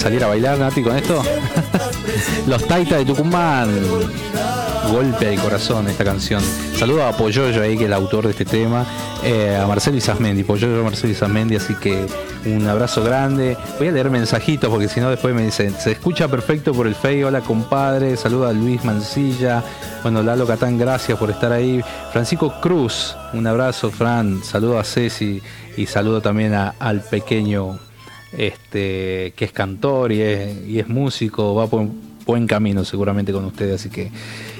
salir a bailar, Nati, con esto? Los Taitas de Tucumán. golpe al corazón esta canción. Saludo a Poyoyo ahí, que es el autor de este tema, eh, a Marcelo Isasmendi, Poyoyo Marcelo Isasmendi, así que un abrazo grande. Voy a leer mensajitos porque si no después me dicen, se escucha perfecto por el Fey, hola compadre, saluda a Luis Mancilla, bueno, Lalo Catán, gracias por estar ahí. Francisco Cruz, un abrazo, Fran, saludo a Ceci y saludo también al pequeño este, que es cantor y es, músico, va por buen camino seguramente con ustedes, así que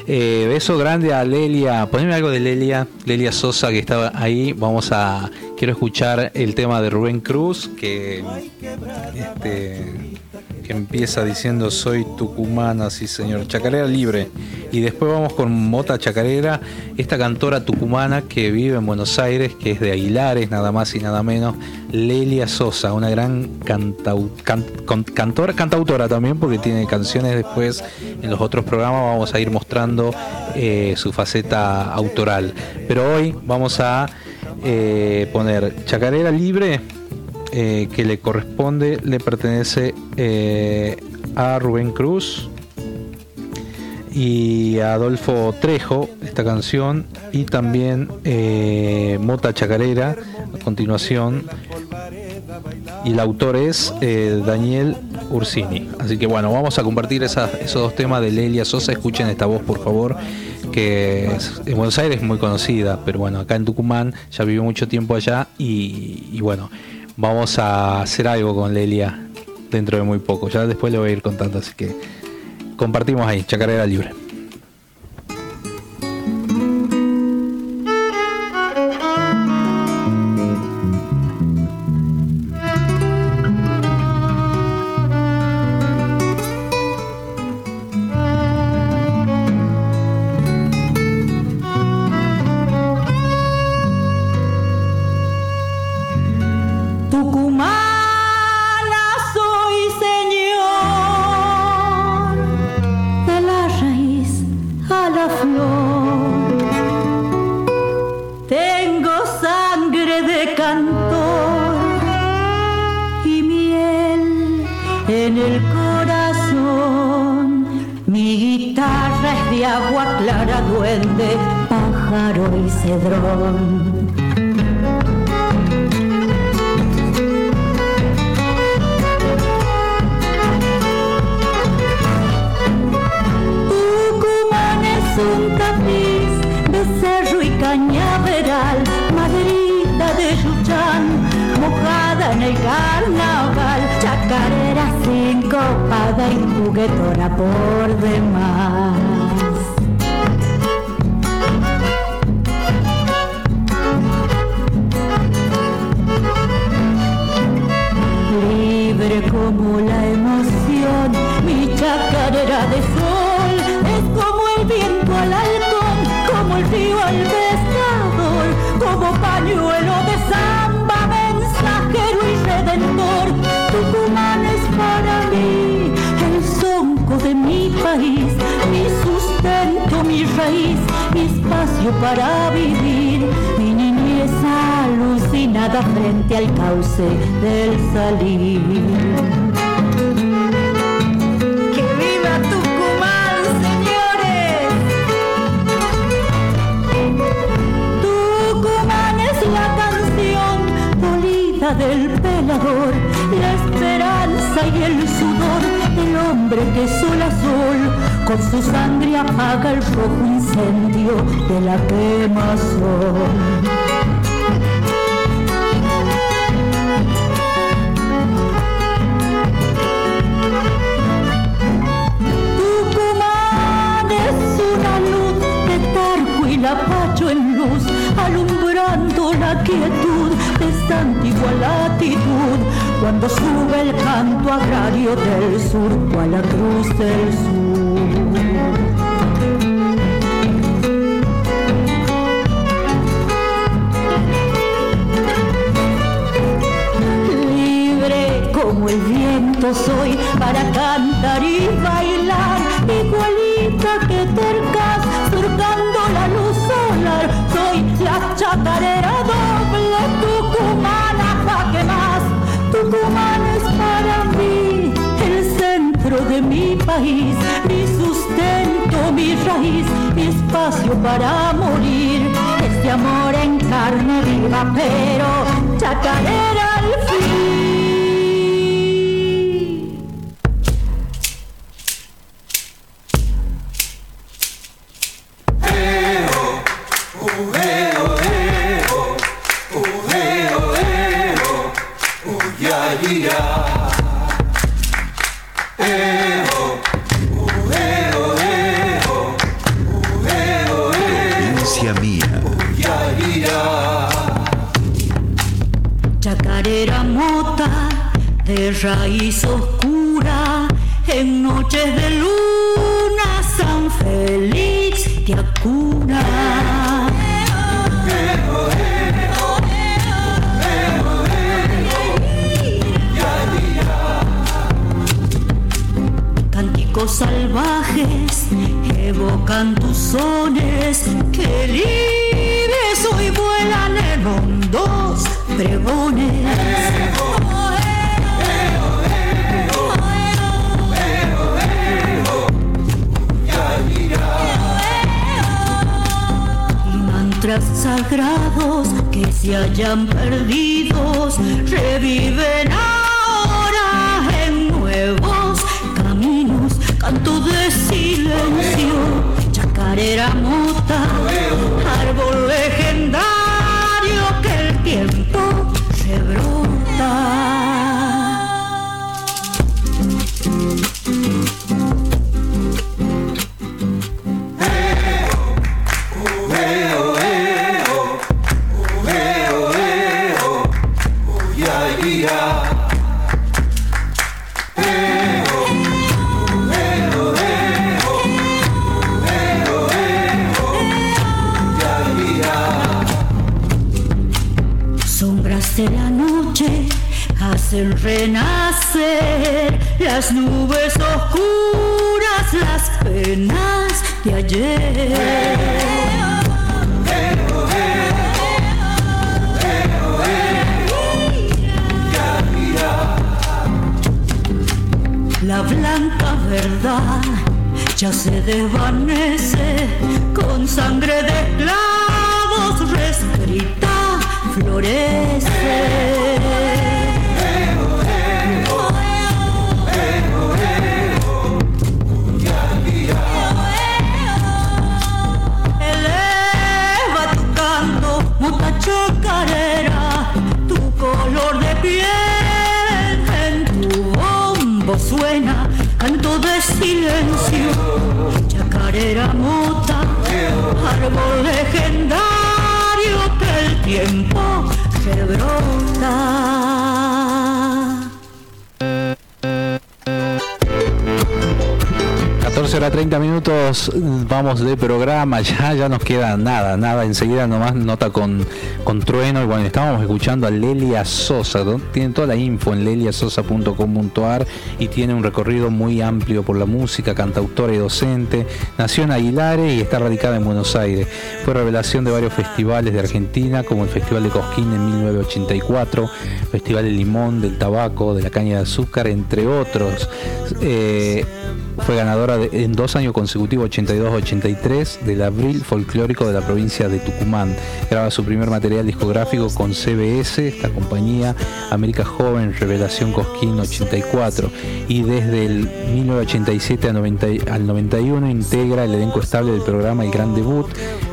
eh, beso grande a Lelia, poneme algo de Lelia, Lelia Sosa que estaba ahí, vamos a, quiero escuchar el tema de Rubén Cruz, que este, empieza diciendo soy tucumana, sí señor, chacarera libre. Y después vamos con Mota Chacarera, esta cantora tucumana que vive en Buenos Aires, que es de Aguilares, nada más y nada menos, Lelia Sosa, una gran cantora, cantautora también, porque tiene canciones después en los otros programas, vamos a ir mostrando eh, su faceta autoral. Pero hoy vamos a eh, poner Chacarera Libre eh, que le corresponde le pertenece eh, a Rubén Cruz y a Adolfo Trejo esta canción y también eh, Mota Chacarera a continuación. Y el autor es Daniel Ursini. Así que bueno vamos a compartir esos dos temas de Lelia Sosa. Escuchen esta voz por favor que en Buenos Aires es muy conocida pero bueno acá en Tucumán ya vivió mucho tiempo allá y bueno vamos a hacer algo con Lelia dentro de muy poco. Ya después le voy a ir contando, así que compartimos ahí, Chacarera Libre. el pescador como pañuelo de samba, mensajero y redentor. Tucumán es para mí el sonco de mi país, mi sustento, mi raíz, mi espacio para vivir, mi niñez alucinada frente al cauce del salir. del pelador, la esperanza y el sudor del hombre que sol a sol con su sangre apaga el rojo incendio de la quemazón. antigua latitud, cuando sube el canto agrario del surco a la cruz del sur. Libre como el viento soy para cantar y bailar, igualita que tercas, surcando la luz solar, soy la chacarera mi país, mi sustento, mi raíz, mi espacio para morir. Este amor en carne viva, pero chacarera. Que se hayan Sombras de la noche hacen renacer las nubes oscuras, las penas de ayer. La blanca verdad ya se desvanece con sangre de esclavos reescrita florece. Suena, canto de silencio, chacarera mota, árbol legendario que el tiempo rebrota. Horas 30 minutos, vamos de programa, ya, ya nos queda nada, nada, enseguida nomás nota con, con trueno, y bueno, estábamos escuchando a Lelia Sosa, ¿no? tiene toda la info en leliasosa.com.ar y tiene un recorrido muy amplio por la música, cantautora y docente, nació en Aguilares y está radicada en Buenos Aires, fue revelación de varios festivales de Argentina, como el Festival de Cosquín en 1984, Festival del Limón, del Tabaco, de la Caña de Azúcar, entre otros. Eh, fue ganadora de- en dos años consecutivos, 82-83, del Abril Folclórico de la provincia de Tucumán. Graba su primer material discográfico con CBS, esta compañía, América Joven, Revelación Cosquín 84. Y desde el 1987 a 90 y- al 91 integra el elenco estable del programa El Gran Debut,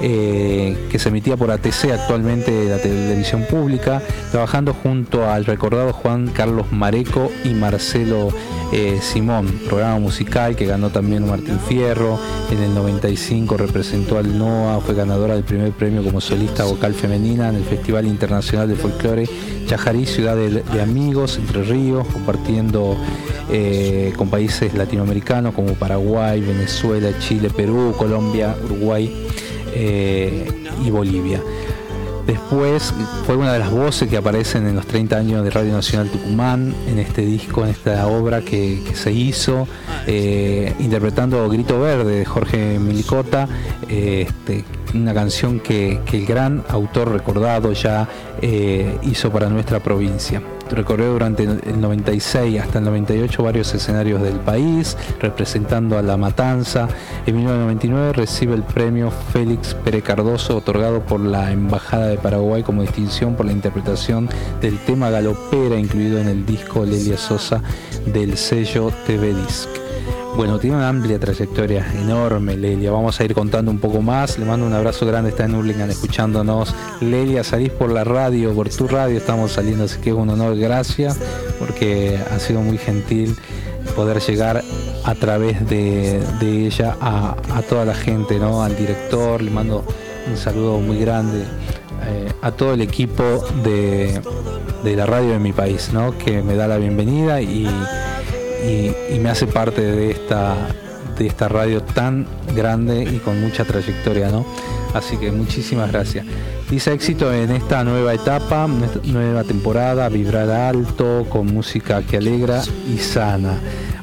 eh, que se emitía por ATC, actualmente de la televisión pública, trabajando junto al recordado Juan Carlos Mareco y Marcelo eh, Simón, programa musical que ganó también un Martín en el 95 representó al NOA, fue ganadora del primer premio como solista vocal femenina en el Festival Internacional de Folclore Chajarí, Ciudad de, de Amigos, Entre Ríos, compartiendo eh, con países latinoamericanos como Paraguay, Venezuela, Chile, Perú, Colombia, Uruguay eh, y Bolivia. Después fue una de las voces que aparecen en los 30 años de Radio Nacional Tucumán, en este disco, en esta obra que, se hizo, eh, interpretando Grito Verde de Jorge Milicota, eh, este, una canción que, que el gran autor recordado ya eh, hizo para nuestra provincia. Recorrió durante el 96 hasta el 98 varios escenarios del país, representando a La Matanza. En 1999 recibe el premio Félix Pérez Cardoso, otorgado por la Embajada de Paraguay como distinción por la interpretación del tema galopera incluido en el disco Lelia Sosa del sello TV Disc. Bueno, tiene una amplia trayectoria, enorme Lelia. Vamos a ir contando un poco más. Le mando un abrazo grande, está en Urlingan escuchándonos. Lelia, salís por la radio, por tu radio estamos saliendo, así que es un honor, gracias, porque ha sido muy gentil poder llegar a través de, ella a, toda la gente, ¿no? Al director, le mando un saludo muy grande eh, a todo el equipo de, de la radio de mi país, ¿no? Que me da la bienvenida y y, me hace parte de esta, de esta radio tan grande y con mucha trayectoria, ¿no? Así que muchísimas gracias. Dice éxito en esta nueva etapa, nueva temporada, vibrar alto, con música que alegra y sana.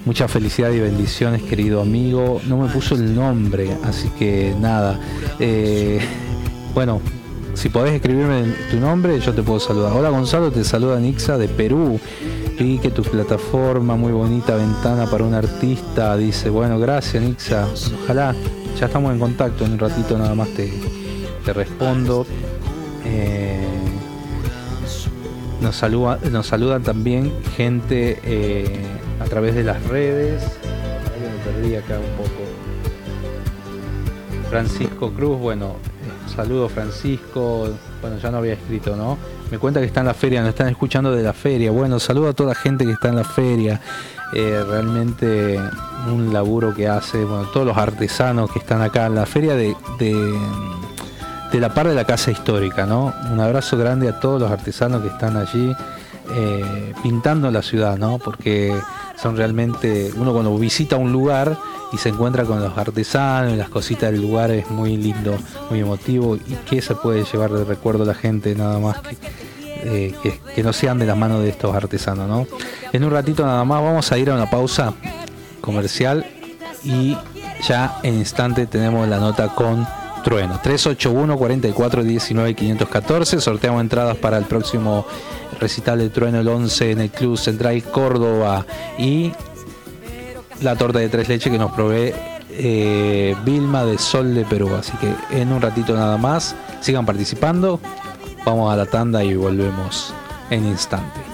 Mucha felicidad y bendiciones, querido amigo. No me puso el nombre, así que nada. Eh, bueno, si podés escribirme tu nombre, yo te puedo saludar. Hola Gonzalo, te saluda Nixa de Perú que tu plataforma, muy bonita ventana para un artista. Dice, bueno, gracias Nixa, ojalá, ya estamos en contacto, en un ratito nada más te, te respondo. Eh, nos, saluda, nos saludan también gente eh, a través de las redes. Francisco Cruz, bueno, saludo Francisco, bueno, ya no había escrito, ¿no? Me cuenta que está en la feria, nos están escuchando de la feria. Bueno, saludo a toda la gente que está en la feria. Eh, realmente un laburo que hace, bueno, todos los artesanos que están acá en la feria de, de, la par de la casa histórica, ¿no? Un abrazo grande a todos los artesanos que están allí eh, pintando la ciudad, ¿no? Porque son realmente, uno cuando visita un lugar y se encuentra con los artesanos y las cositas del lugar es muy lindo, muy emotivo y que se puede llevar de recuerdo a la gente nada más eh, que, que, no sean de la mano de estos artesanos, ¿no? En un ratito nada más vamos a ir a una pausa comercial y ya en instante tenemos la nota con Trueno. 381 44 19 514. Sorteamos entradas para el próximo recital de Trueno el 11 en el Club Central Córdoba y la torta de tres leches que nos provee eh, Vilma de Sol de Perú. Así que en un ratito nada más, sigan participando. Vamos a la tanda y volvemos en instante.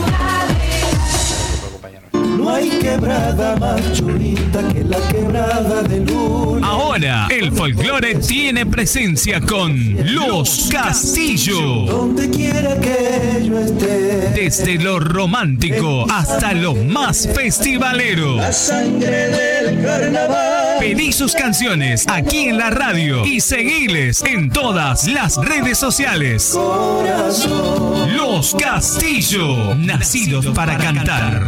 No hay quebrada más que la quebrada de luna. Ahora, el folclore tiene presencia con Los Castillo. Donde quiera que yo esté. Desde lo romántico hasta lo más festivalero. La sangre del carnaval. Pedí sus canciones aquí en la radio y seguiles en todas las redes sociales. Los Castillo, nacidos para cantar.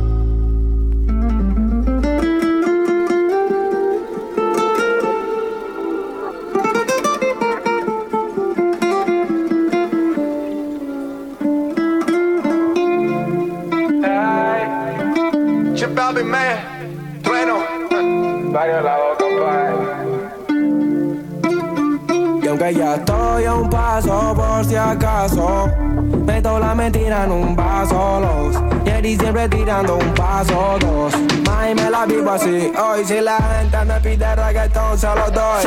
paso por si acaso. Meto la mentira en un vaso los Jerry siempre tirando un paso dos. May me la vivo así. Hoy si la gente me pide reggaetón se lo doy.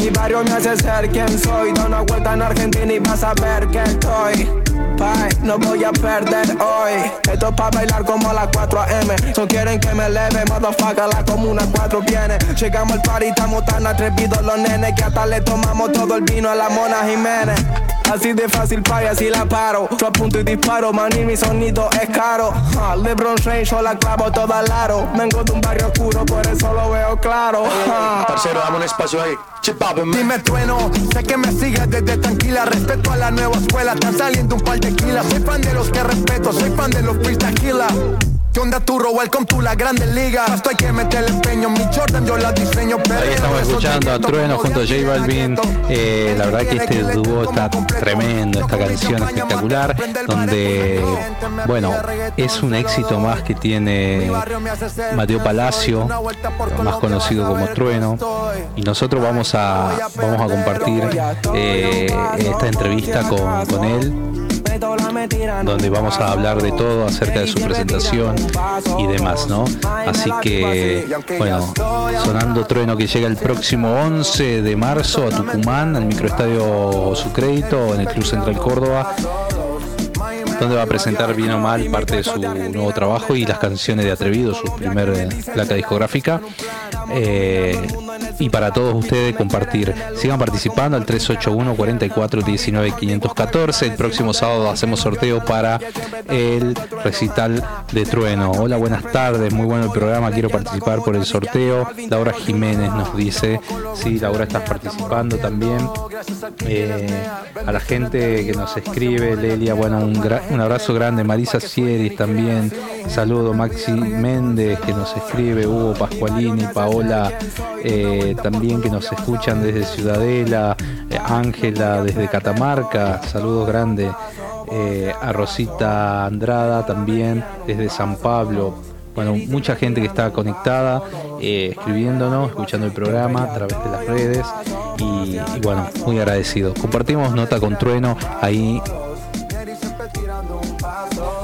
Mi barrio me hace ser quien soy. Da una vuelta en Argentina y vas a ver que estoy No voy a perder hoy. Esto es pa' bailar como a las 4 AM So quieren que me eleve, motherfucker La comuna 4 viene. Llegamos al party, estamos tan atrevidos los nenes Que hasta le tomamos todo el vino a la Mona Jiménez Así de fácil pa' y así la paro Yo apunto y disparo, man y mi sonido es caro Ah, LeBron James, yo la clavo toda al aro Vengo de un barrio oscuro, por eso lo veo claro Ah. Parcero, dame un espacio ahí. Dime trueno, sé que me sigues desde tranquila. Respeto a la nueva escuela, están saliendo un par de kilas. Soy fan de los que respeto, soy fan de los freestyle. ¿Qué onda turro? Welcome to la grande liga. Esto hay que meterle empeño. Mi Jordan yo la diseño, pero Ahí estamos escuchando a Trueno junto a J Balvin. Eh, la verdad que este dúo está tremendo, esta canción espectacular, donde, bueno, es un éxito más que tiene Mateo Palacio, más conocido como Trueno, y nosotros vamos a, vamos a compartir eh, esta entrevista con, con él donde vamos a hablar de todo acerca de su presentación y demás, ¿no? Así que, bueno, sonando trueno que llega el próximo 11 de marzo a Tucumán, al microestadio Su Crédito, en el Club Central Córdoba donde va a presentar bien o mal parte de su nuevo trabajo y las canciones de Atrevido, su primer placa discográfica. Eh, y para todos ustedes compartir. Sigan participando al 381 44 19 514. El próximo sábado hacemos sorteo para el recital de Trueno. Hola, buenas tardes, muy bueno el programa, quiero participar por el sorteo. Laura Jiménez nos dice, sí, Laura estás participando también. Eh, a la gente que nos escribe, Lelia, bueno, un, un abrazo grande, Marisa Sieris también, saludo, Maxi Méndez que nos escribe, Hugo Pascualini, Paola eh, también que nos escuchan desde Ciudadela, eh, Ángela desde Catamarca, saludos grandes, eh, a Rosita Andrada también desde San Pablo, bueno, mucha gente que está conectada, eh, escribiéndonos, escuchando el programa a través de las redes y, y bueno, muy agradecido. Compartimos nota con Trueno ahí.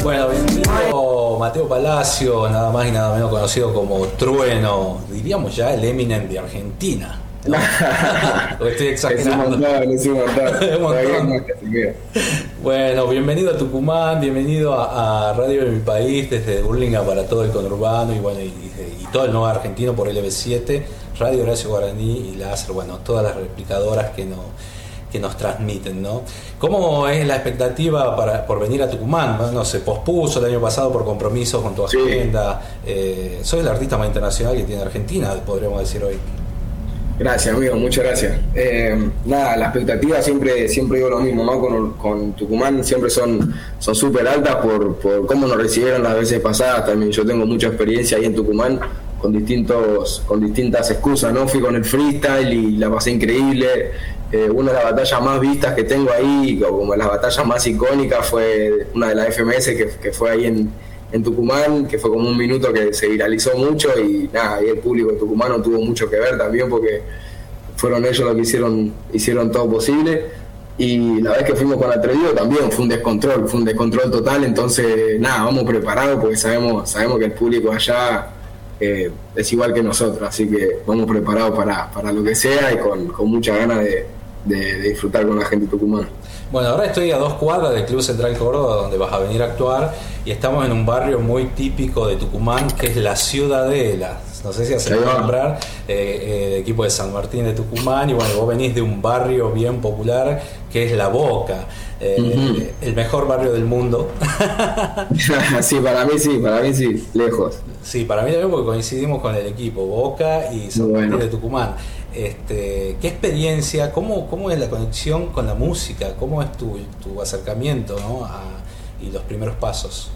Bueno, bienvenido Mateo Palacio, nada más y nada menos conocido como Trueno, diríamos ya el Eminem de Argentina. ¿no? ¿O estoy exagerando? Es un montón. Bueno, bienvenido a Tucumán, bienvenido a, a Radio de mi país, desde Burlingame para todo el conurbano y bueno, y, y- y todo el nuevo argentino por LB7, Radio Horacio Guaraní y Láser, bueno, todas las replicadoras que, no, que nos transmiten, ¿no? ¿Cómo es la expectativa para, por venir a Tucumán? Bueno, se pospuso el año pasado por compromisos con tu agenda. Eh, soy el artista más internacional que tiene Argentina, podríamos decir hoy. Gracias, amigo, muchas gracias. Eh, nada, la expectativa siempre, siempre digo lo mismo, ¿no? Con, con Tucumán siempre son son súper altas por, por cómo nos recibieron las veces pasadas. También yo tengo mucha experiencia ahí en Tucumán con distintos, con distintas excusas, ¿no? Fui con el freestyle y la pasé increíble. Eh, una de las batallas más vistas que tengo ahí, o como las batallas más icónicas, fue una de las FMS que, que fue ahí en, en Tucumán, que fue como un minuto que se viralizó mucho y nada, ahí el público tucumano tuvo mucho que ver también porque fueron ellos los que hicieron, hicieron todo posible. Y la vez que fuimos con Atrevido también fue un descontrol, fue un descontrol total. Entonces, nada, vamos preparados porque sabemos, sabemos que el público allá eh, es igual que nosotros. Así que vamos preparados para, para lo que sea y con, con mucha ganas de, de, disfrutar con la gente tucumana. Bueno, ahora estoy a dos cuadras del Club Central Córdoba, donde vas a venir a actuar, y estamos en un barrio muy típico de Tucumán, que es la Ciudadela. No sé si hace nombrar eh, eh, el equipo de San Martín de Tucumán, y bueno, vos venís de un barrio bien popular que es La Boca, eh, el mejor barrio del mundo. sí, para mí sí, para mí sí, lejos. Sí, para mí también porque coincidimos con el equipo Boca y San Martín de Tucumán. Este, ¿Qué experiencia, cómo, es la conexión con la música? ¿Cómo es tu, acercamiento y los primeros pasos?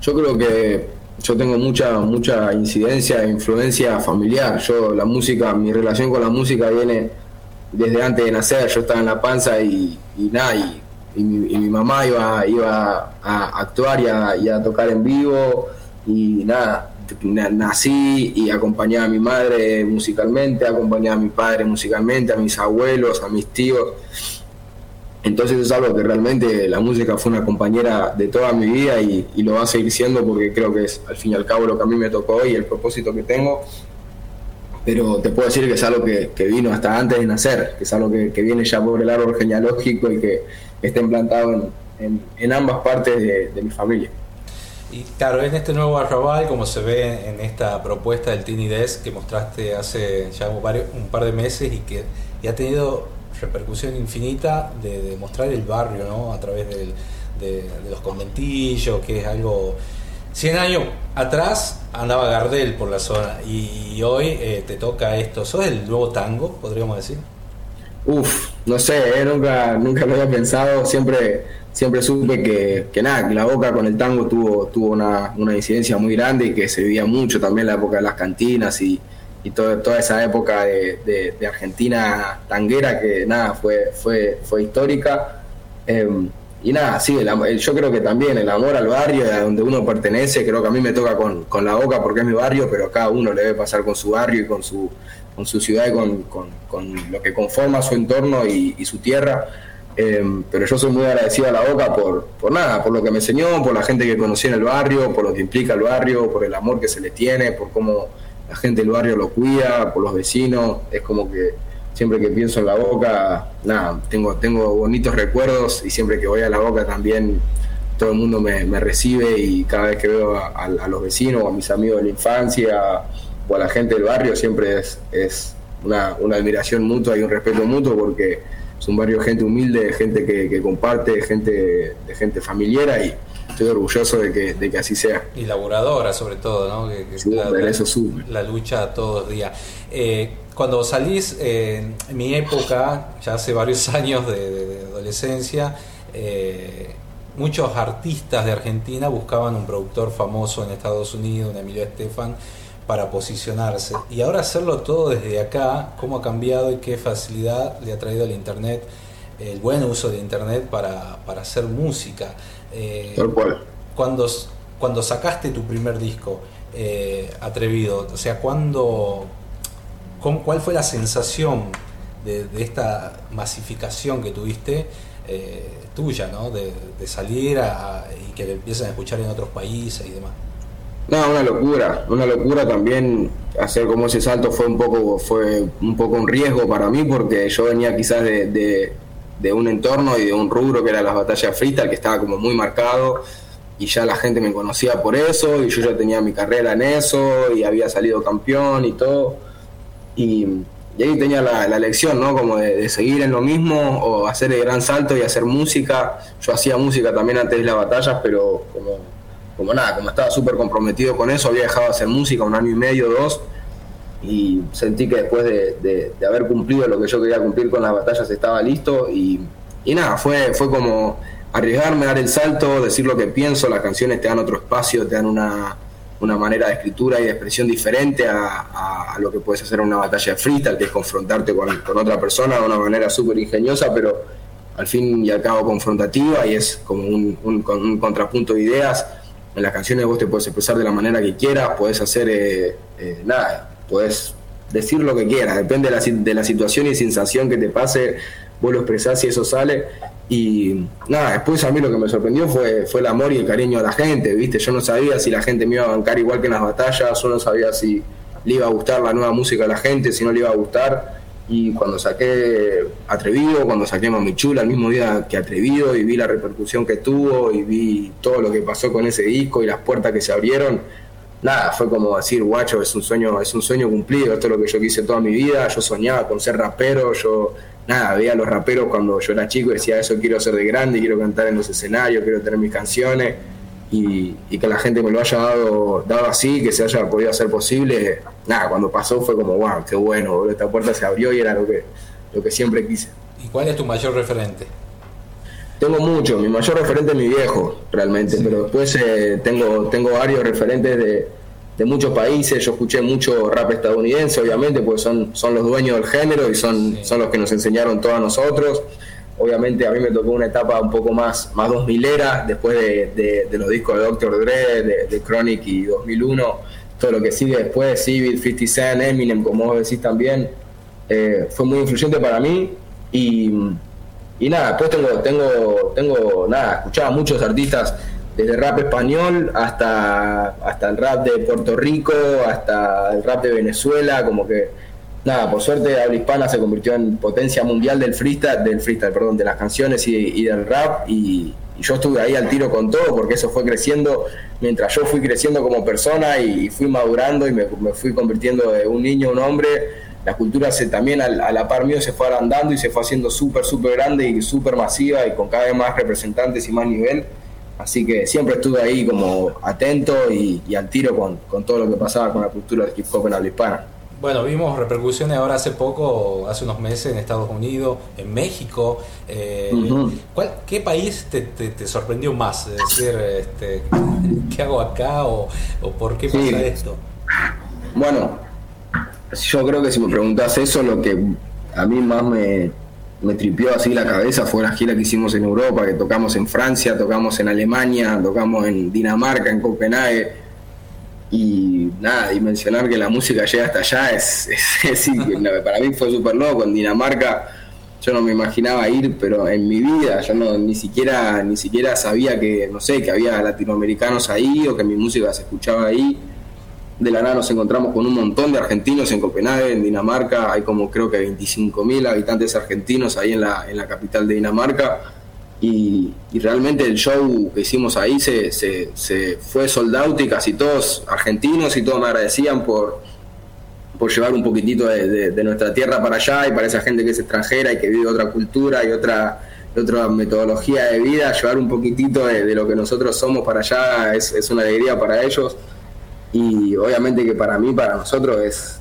Yo creo que yo tengo mucha mucha incidencia e influencia familiar. Yo la música, mi relación con la música viene desde antes de nacer. Yo estaba en la panza y, nada, y, mi, mamá iba, iba a actuar y a tocar en vivo y nada, nací y acompañaba a mi madre musicalmente, acompañaba a mi padre musicalmente, a mis abuelos, a mis tíos. Entonces es algo que realmente la música fue una compañera de toda mi vida y, lo va a seguir siendo porque creo que es al fin y al cabo lo que a mí me tocó y el propósito que tengo. Pero te puedo decir que es algo que, vino hasta antes de nacer, que es algo que, viene ya por el árbol genealógico y que está implantado en, ambas partes de mi familia. Y claro, en este nuevo arrabal, como se ve en esta propuesta del Tiny Desk que mostraste hace ya un par de meses y que ha tenido repercusión infinita de, mostrar el barrio ¿no? a través de, los conventillos, que es algo... 100 años atrás andaba Gardel por la zona y, hoy eh, te toca esto. ¿Sos el nuevo tango, podríamos decir? Uf, no sé, eh, nunca, nunca lo había pensado. Siempre siempre supe que, que nada, que la boca con el tango tuvo, tuvo una, una, incidencia muy grande y que se vivía mucho también la época de las cantinas y, y toda esa época de, de, Argentina tanguera que nada, fue, fue, fue histórica. Em, y nada, sí, yo creo que también el amor al barrio, a donde uno pertenece, creo que a mí me toca con, con la boca porque es mi barrio, pero cada uno le debe pasar con su barrio y con su, con su ciudad y con, con, con lo que conforma su entorno y su tierra. Em, pero yo soy muy agradecido a la Boca por, por nada, por lo que me enseñó, por la gente que conocí en el barrio, por lo que implica el barrio, por el amor que se le tiene, por cómo la gente del barrio lo cuida, por los vecinos. Es como que siempre que pienso en la Boca, nada, tengo, tengo bonitos recuerdos y siempre que voy a la Boca también todo el mundo me, recibe y cada vez que veo a, los vecinos a mis amigos de la infancia o a la gente del barrio siempre es, es una admiración mutua y un respeto mutuo porque es un barrio de gente humilde, gente que, comparte, gente de gente familiar y estoy orgulloso de que, de que así sea. Y laboradora sobre todo, ¿no? Que, la, eso la lucha todos los días. Eh, cuando salís, eh, en mi época, ya hace varios años de, adolescencia, eh, muchos artistas de Argentina buscaban un productor famoso en Estados Unidos, un Emilio Estefan, para posicionarse. Y ahora hacerlo todo desde acá, cómo ha cambiado y qué facilidad le ha traído el Internet, el buen uso de Internet para, para hacer música. Eh, Tal cual. Cuando, cuando sacaste tu primer disco, eh, Atrevido, o sea, ¿cuándo, ¿cuál fue la sensación de, esta masificación que tuviste eh, tuya, ¿no? de, salir y que le empiezan a escuchar en otros países y demás? No, una locura, una locura también hacer como ese salto fue un poco, fue un poco un riesgo para mí porque yo venía quizás de, de, un entorno y de un rubro que era las batallas freestyle que estaba como muy marcado y ya la gente me conocía por eso y yo ya tenía mi carrera en eso y había salido campeón y todo y, ahí tenía la, la lección, ¿no? Como de, de, seguir en lo mismo o hacer el gran salto y hacer música. Yo hacía música también antes de las batallas, pero como como nada, como estaba súper comprometido con eso, había dejado de hacer música un año y medio, dos, y sentí que después de, haber cumplido lo que yo quería cumplir con las batallas estaba listo y, nada, fue, fue como arriesgarme, dar el salto, decir lo que pienso, las canciones te dan otro espacio, te dan una, manera de escritura y de expresión diferente a, lo que puedes hacer en una batalla de freestyle, que es confrontarte con, otra persona de una manera súper ingeniosa, pero al fin y al cabo confrontativa y es como un, un contrapunto de ideas en las canciones vos te puedes expresar de la manera que quieras, podés hacer, eh, eh, nada, podés decir lo que quieras, depende de la, de la situación y sensación que te pase, vos lo expresás y eso sale. Y nada, después a mí lo que me sorprendió fue, fue el amor y el cariño a la gente, ¿viste? Yo no sabía si la gente me iba a bancar igual que en las batallas, yo no sabía si le iba a gustar la nueva música a la gente, si no le iba a gustar. Y cuando saqué Atrevido, cuando saqué Mami Chula, el mismo día que Atrevido, y vi la repercusión que tuvo, y vi todo lo que pasó con ese disco y las puertas que se abrieron, nada, fue como decir, guacho, es un sueño, es un sueño cumplido, esto es lo que yo quise toda mi vida, yo soñaba con ser rapero, yo nada, veía a los raperos cuando yo era chico y decía, eso quiero ser de grande, quiero cantar en los escenarios, quiero tener mis canciones, y, que la gente me lo haya dado, dado así, que se haya podido hacer posible, nada, cuando pasó fue como, wow, qué bueno, esta puerta se abrió y era lo que, lo que siempre quise. ¿Y cuál es tu mayor referente? Tengo mucho, mi mayor referente es mi viejo, realmente, pero después eh, tengo, tengo varios referentes de, de, muchos países, yo escuché mucho rap estadounidense, obviamente, porque son, son los dueños del género y son, son los que nos enseñaron todos nosotros. Obviamente a mí me tocó una etapa un poco más, más 2000 era, después de, de, los discos de Dr. Dre, de, de, Chronic y 2001, lo que sigue después, Civil, 50 Cent, Eminem, como vos decís también, eh, fue muy influyente para mí y, y nada, después tengo, tengo, tengo, nada, escuchaba muchos artistas desde rap español hasta, hasta el rap de Puerto Rico, hasta el rap de Venezuela, como que nada, por suerte habla hispana se convirtió en potencia mundial del freestyle, del freestyle, perdón, de las canciones y, del rap y, yo estuve ahí al tiro con todo porque eso fue creciendo mientras yo fui creciendo como persona y, fui madurando y me, fui convirtiendo de un niño a un hombre. La cultura se, también a, la par mío se fue agrandando y se fue haciendo súper, súper grande y súper masiva y con cada vez más representantes y más nivel. Así que siempre estuve ahí como atento y, al tiro con, con, todo lo que pasaba con la cultura del hip hop en habla hispana. Bueno, vimos repercusiones ahora hace poco, hace unos meses en Estados Unidos, en México. Eh, ¿Qué país te, sorprendió más? Es decir, este, ¿qué hago acá o, por qué pasa esto? Bueno, yo creo que si me preguntas eso, lo que a mí más me, me tripió así la cabeza fue la gira que hicimos en Europa, que tocamos en Francia, tocamos en Alemania, tocamos en Dinamarca, en Copenhague y nada, y mencionar que la música llega hasta allá es, es, para mí fue súper loco. En Dinamarca yo no me imaginaba ir, pero en mi vida yo no ni siquiera ni siquiera sabía que no sé que había latinoamericanos ahí o que mi música se escuchaba ahí. De la nada nos encontramos con un montón de argentinos en Copenhague, en Dinamarca. Hay como creo que 25.000 habitantes argentinos ahí en la, en la capital de Dinamarca y, realmente el show que hicimos ahí se, se, fue sold out y casi todos argentinos y todos me agradecían por, por llevar un poquitito de, nuestra tierra para allá y para esa gente que es extranjera y que vive otra cultura y otra, otra metodología de vida, llevar un poquitito de, lo que nosotros somos para allá es, es una alegría para ellos. Y obviamente que para mí, para nosotros es,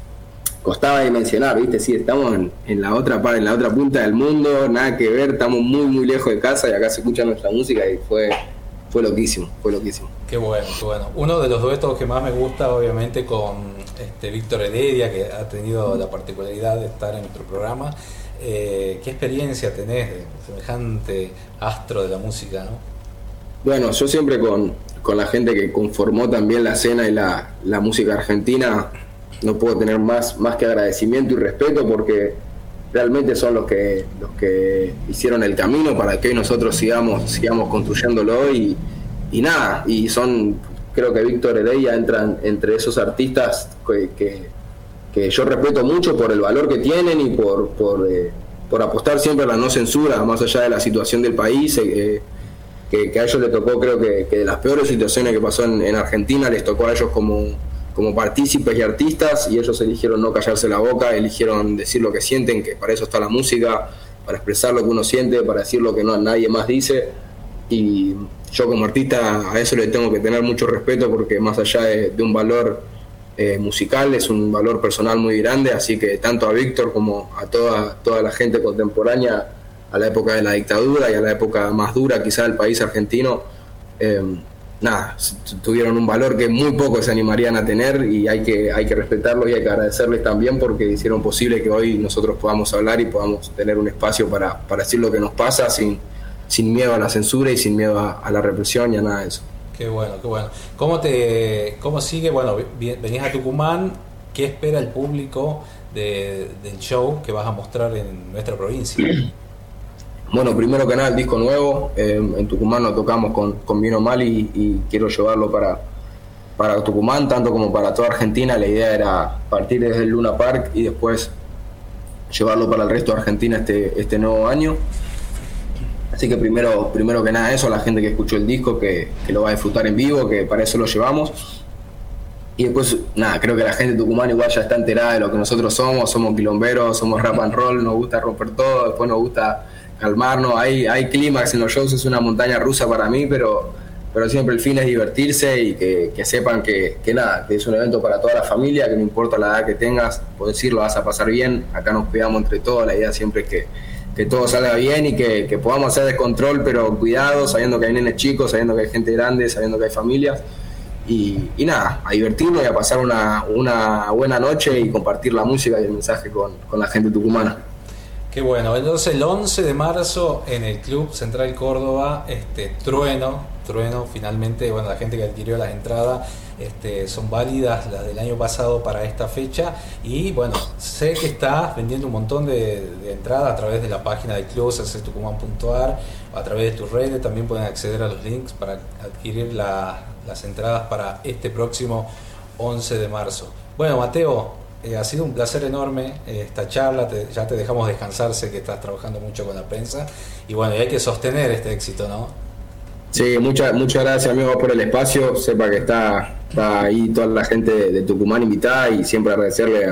costaba dimensionar, ¿viste? Sí, estamos en, la otra parte, en la otra punta del mundo, nada que ver, estamos muy, muy lejos de casa y acá se escucha nuestra música y fue, fue loquísimo, fue loquísimo. Qué bueno, qué bueno. Uno de los duetos que más me gusta, obviamente, con este Víctor Heredia, que ha tenido la particularidad de estar en nuestro programa. Eh, ¿Qué experiencia tenés de semejante astro de la música, no? Bueno, yo siempre con, con la gente que conformó también la escena y la, la música argentina, no puedo tener más, más que agradecimiento y respeto porque realmente son los que, los que hicieron el camino para que hoy nosotros sigamos, sigamos construyéndolo y, y nada, y son, creo que Víctor Heredia entra entre esos artistas que, que, yo respeto mucho por el valor que tienen y por, por, eh, por apostar siempre a la no censura, más allá de la situación del país. Eh, que, a ellos les tocó, creo que, de las peores situaciones que pasó en, en Argentina, les tocó a ellos como como partícipes y artistas y ellos eligieron no callarse la boca, eligieron decir lo que sienten, que para eso está la música, para expresar lo que uno siente, para decir lo que no nadie más dice. Y yo como artista a eso le tengo que tener mucho respeto porque más allá de, un valor eh, musical es un valor personal muy grande, así que tanto a Víctor como a toda, toda la gente contemporánea a la época de la dictadura y a la época más dura quizá del país argentino, eh, nada, tuvieron un valor que muy pocos se animarían a tener y hay que, hay que respetarlos y hay que agradecerles también porque hicieron posible que hoy nosotros podamos hablar y podamos tener un espacio para, para decir lo que nos pasa sin, sin miedo a la censura y sin miedo a, la represión y a nada de eso. Qué bueno, qué bueno. ¿Cómo, te, cómo sigue? Bueno, venías a Tucumán, ¿qué espera el público del show que vas a mostrar en nuestra provincia. Bueno, primero que nada, el disco nuevo. En Tucumán lo tocamos con, con Bien Mal y, quiero llevarlo para, para Tucumán, tanto como para toda Argentina. La idea era partir desde el Luna Park y después llevarlo para el resto de Argentina este, este nuevo año. Así que primero, primero que nada eso, la gente que escuchó el disco, que, que lo va a disfrutar en vivo, que para eso lo llevamos. Y después, nada, creo que la gente de Tucumán igual ya está enterada de lo que nosotros somos, somos quilomberos, somos rap and roll, nos gusta romper todo, después nos gusta calmarnos, hay, hay clímax en los shows, es una montaña rusa para mí, pero, pero siempre el fin es divertirse y que, sepan que, nada, que es un evento para toda la familia, que no importa la edad que tengas, puedes decir, lo vas a pasar bien, acá nos cuidamos entre todos, la idea siempre es que, que todo salga bien y que, podamos hacer descontrol, pero cuidado, sabiendo que hay nenes chicos, sabiendo que hay gente grande, sabiendo que hay familias. Y, nada, a divertirnos y a pasar una, una, buena noche y compartir la música y el mensaje con, con la gente tucumana. Qué bueno, entonces el 11 de marzo en el Club Central Córdoba, este Trueno, Trueno finalmente, bueno, la gente que adquirió las entradas este, son válidas las del año pasado para esta fecha. Y bueno, sé que estás vendiendo un montón de, entradas a través de la página del club, tucumán.ar, a través de tus redes, también pueden acceder a los links para adquirir las entradas para este próximo 11 de marzo. Bueno, Mateo, eh, ha sido un placer enorme eh, esta charla, ya te dejamos descansar, sé que estás trabajando mucho con la prensa y bueno, hay que sostener este éxito, ¿no? Sí, muchas muchas gracias amigos por el espacio, sepa que está, ahí toda la gente de, Tucumán invitada y siempre agradecerle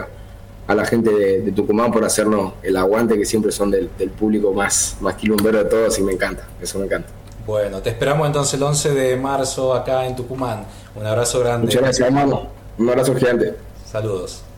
a, la gente de, Tucumán por hacernos el aguante que siempre son del, público más, más quilumbero de todos y me encanta, eso me encanta. Bueno, te esperamos entonces el 11 de marzo acá en Tucumán. Un abrazo grande. Muchas gracias hermano, un abrazo gigante. Saludos.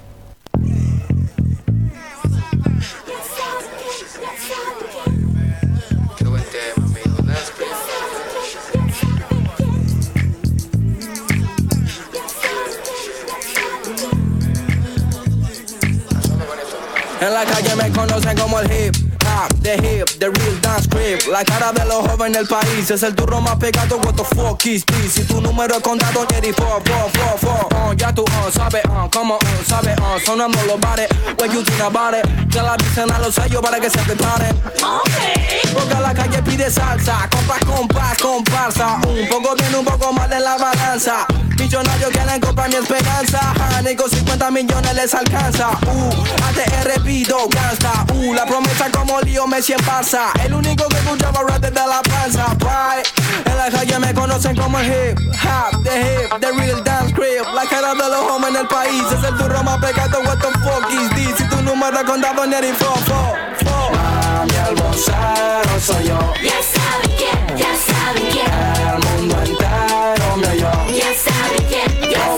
En la calle me conocen como el hip hop, the hip, the real dance script. La cara de los jóvenes del país es el turro más pegado. What the fuck is this? Si tu número es contado, Jerry, four, four, four, four. Uh, ya tú, uh, sabes, uh, como, uh, sabes, uh, sonando los bares. What you think about it? Ya la dicen a los sellos para que se preparen. Okay. Porque la calle pide salsa, compás, compás, comparsa. Un poco bien, un poco mal en la balanza. Millonarios quieren comprar mi esperanza. Honey, con 50 millones les alcanza. Uh, ATR pido gangsta. Uh, la promesa como lío Messi en Barça. El único que escuchaba rap desde la panza. Bye. En la calle me conocen como el hip hop, the hip, the real dance crib. La cara de los hombres en el país. Es el turro más pegado. What the fuck is this? Si tu número es contado, Neri, fo, fo, fo. Mami, el soy yo. Ya saben quién, ya saben quién.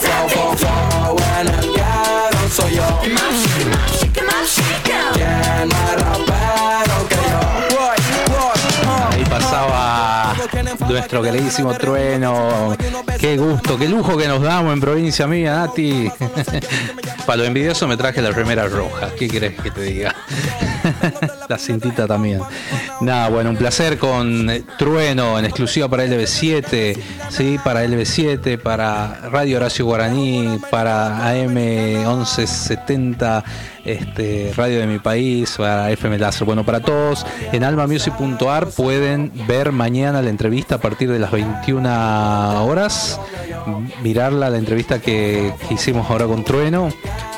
Quién, ya saben quién. Nuestro queridísimo trueno. Qué gusto, qué lujo que nos damos en provincia mía, Nati. Para lo envidioso me traje la remera roja. ¿Qué querés que te diga? la cintita también. Nada, bueno, un placer con eh, Trueno en exclusiva para LB7, ¿sí? para LB7, para Radio Horacio Guaraní, para AM 1170, este, Radio de mi país, para FM Láser. Bueno, para todos, en almamusic.ar pueden ver mañana la entrevista a partir de las 21 horas, mirarla, la entrevista que, hicimos ahora con Trueno,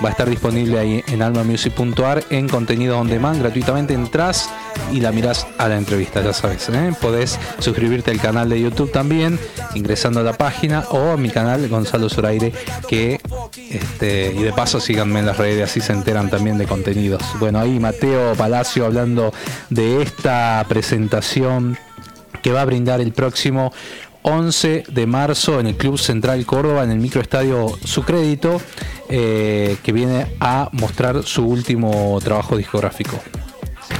va a estar disponible ahí en almamusic.ar en contenido on demand, gratuitamente entras y la miras a la entrevista, ya sabes. ¿eh? Podés suscribirte al canal de YouTube también, ingresando a la página o a mi canal Gonzalo Zoraire, que este, y de paso síganme en las redes, así se enteran también de contenidos. Bueno, ahí Mateo Palacio hablando de esta presentación que va a brindar el próximo 11 de marzo en el Club Central Córdoba, en el microestadio Su Crédito, eh, que viene a mostrar su último trabajo discográfico.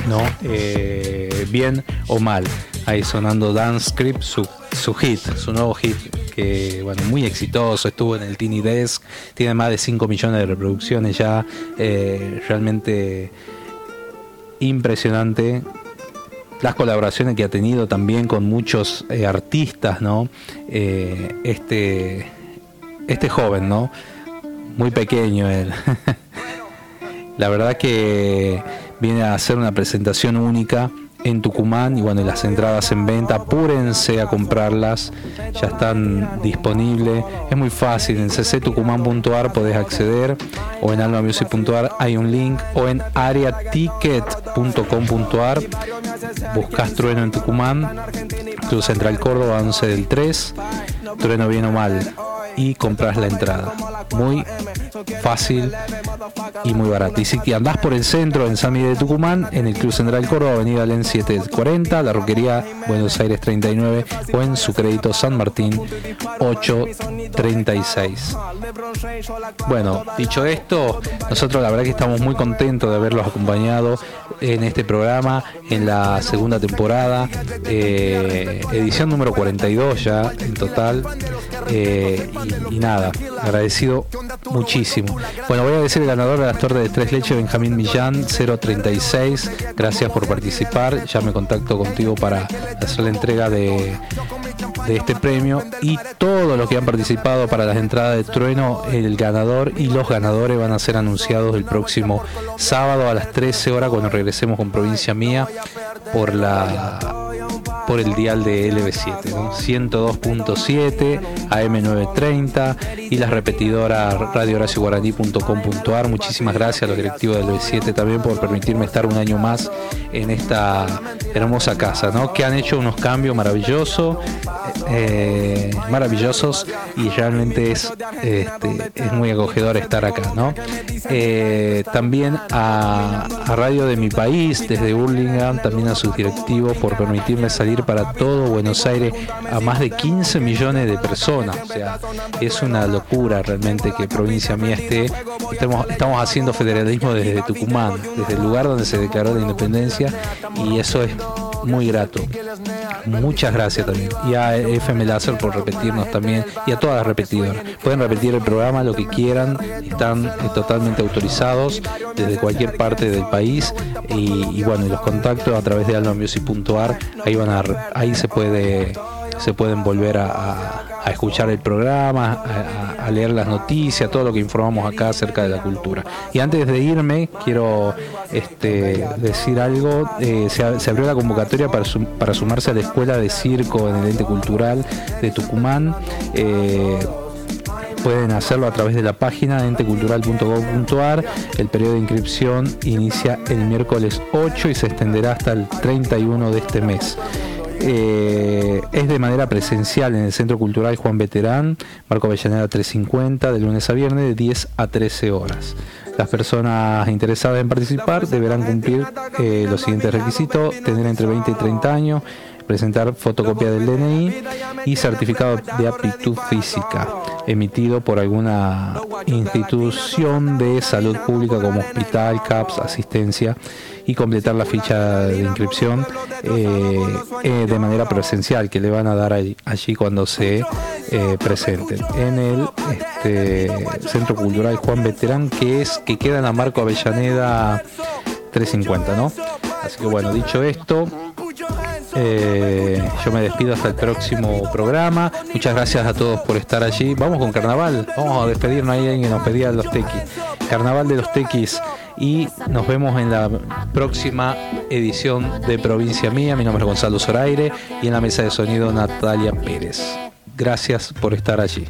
¿no? Eh, bien o mal. Ahí sonando Dance Script, su, su hit, su nuevo hit, que bueno, muy exitoso, estuvo en el Tiny Desk, tiene más de 5 millones de reproducciones ya, eh, realmente impresionante. Las colaboraciones que ha tenido también con muchos eh, artistas, ¿no? este, este joven, ¿no? Muy pequeño él. La verdad que viene a ser una presentación única en Tucumán y bueno, las entradas en venta, apúrense a comprarlas, ya están disponibles, es muy fácil, en cctucumán.ar podés acceder o en almamusic.ar hay un link o en areaticket.com.ar buscas Trueno en Tucumán, Club Central Córdoba 11 del 3, Trueno bien o mal y compras la entrada. Muy fácil y muy barato. Y si andás por el centro en San Miguel de Tucumán, en el Club Central Córdoba, Avenida Len 740, la Roquería Buenos Aires 39 o en su crédito San Martín 836. Bueno, dicho esto, nosotros la verdad que estamos muy contentos de haberlos acompañado en este programa, en la segunda temporada, eh, edición número 42 ya en total. Eh, y, nada, agradecido muchísimo. Bueno, voy a decir el ganador de las torres de tres leches, Benjamín Millán, 036. Gracias por participar. Ya me contacto contigo para hacer la entrega de, de este premio. Y todos los que han participado para las entradas de trueno, el ganador y los ganadores van a ser anunciados el próximo sábado a las 13 horas cuando regresemos con Provincia Mía por la por el dial de LB7, 102.7, AM930 y las repetidoras radiohoracioguaraní.com.ar. Muchísimas gracias a los directivos del LB7 también por permitirme estar un año más en esta hermosa casa, ¿no? que han hecho unos cambios maravillosos, eh, maravillosos y realmente es, este, es muy acogedor estar acá. ¿no? Eh, también a, a Radio de mi país, desde Burlingame, también a sus directivos por permitirme salir para todo Buenos Aires a más de 15 millones de personas. O sea, es una locura realmente que provincia mía esté. Estamos, estamos haciendo federalismo desde Tucumán, desde el lugar donde se declaró la independencia y eso es muy grato. Muchas gracias también. Y a FM Láser por repetirnos también. Y a todas las repetidoras. Pueden repetir el programa lo que quieran. Están eh, totalmente autorizados desde cualquier parte del país. Y, bueno, y los contactos a través de almamusic.ar. Ahí van a, ahí se puede se pueden volver a, escuchar el programa, a, leer las noticias, todo lo que informamos acá acerca de la cultura. Y antes de irme, quiero este, decir algo. Eh, se, abrió la convocatoria para, sumarse a la Escuela de Circo en el Ente Cultural de Tucumán. Eh, pueden hacerlo a través de la página entecultural.gov.ar. El periodo de inscripción inicia el miércoles 8 y se extenderá hasta el 31 de este mes. Eh, es de manera presencial en el Centro Cultural Juan Veterán, Marco Avellaneda 350, de lunes a viernes de 10 a 13 horas. Las personas interesadas en participar deberán cumplir eh, los siguientes requisitos, tener entre 20 y 30 años, presentar fotocopia del DNI y certificado de aptitud física emitido por alguna institución de salud pública como hospital, CAPS, asistencia y completar la ficha de inscripción eh, eh, de manera presencial que le van a dar allí, cuando se eh, presenten en el este, Centro Cultural Juan Veterán que es que queda en la Marco Avellaneda 350, ¿no? Así que bueno, dicho esto, eh, yo me despido hasta el próximo programa. Muchas gracias a todos por estar allí. Vamos con carnaval. Vamos a despedirnos ahí alguien que nos pedía los tequis. Carnaval de los tequis. Y nos vemos en la próxima edición de Provincia Mía. Mi nombre es Gonzalo Zoraire y en la mesa de sonido Natalia Pérez. Gracias por estar allí.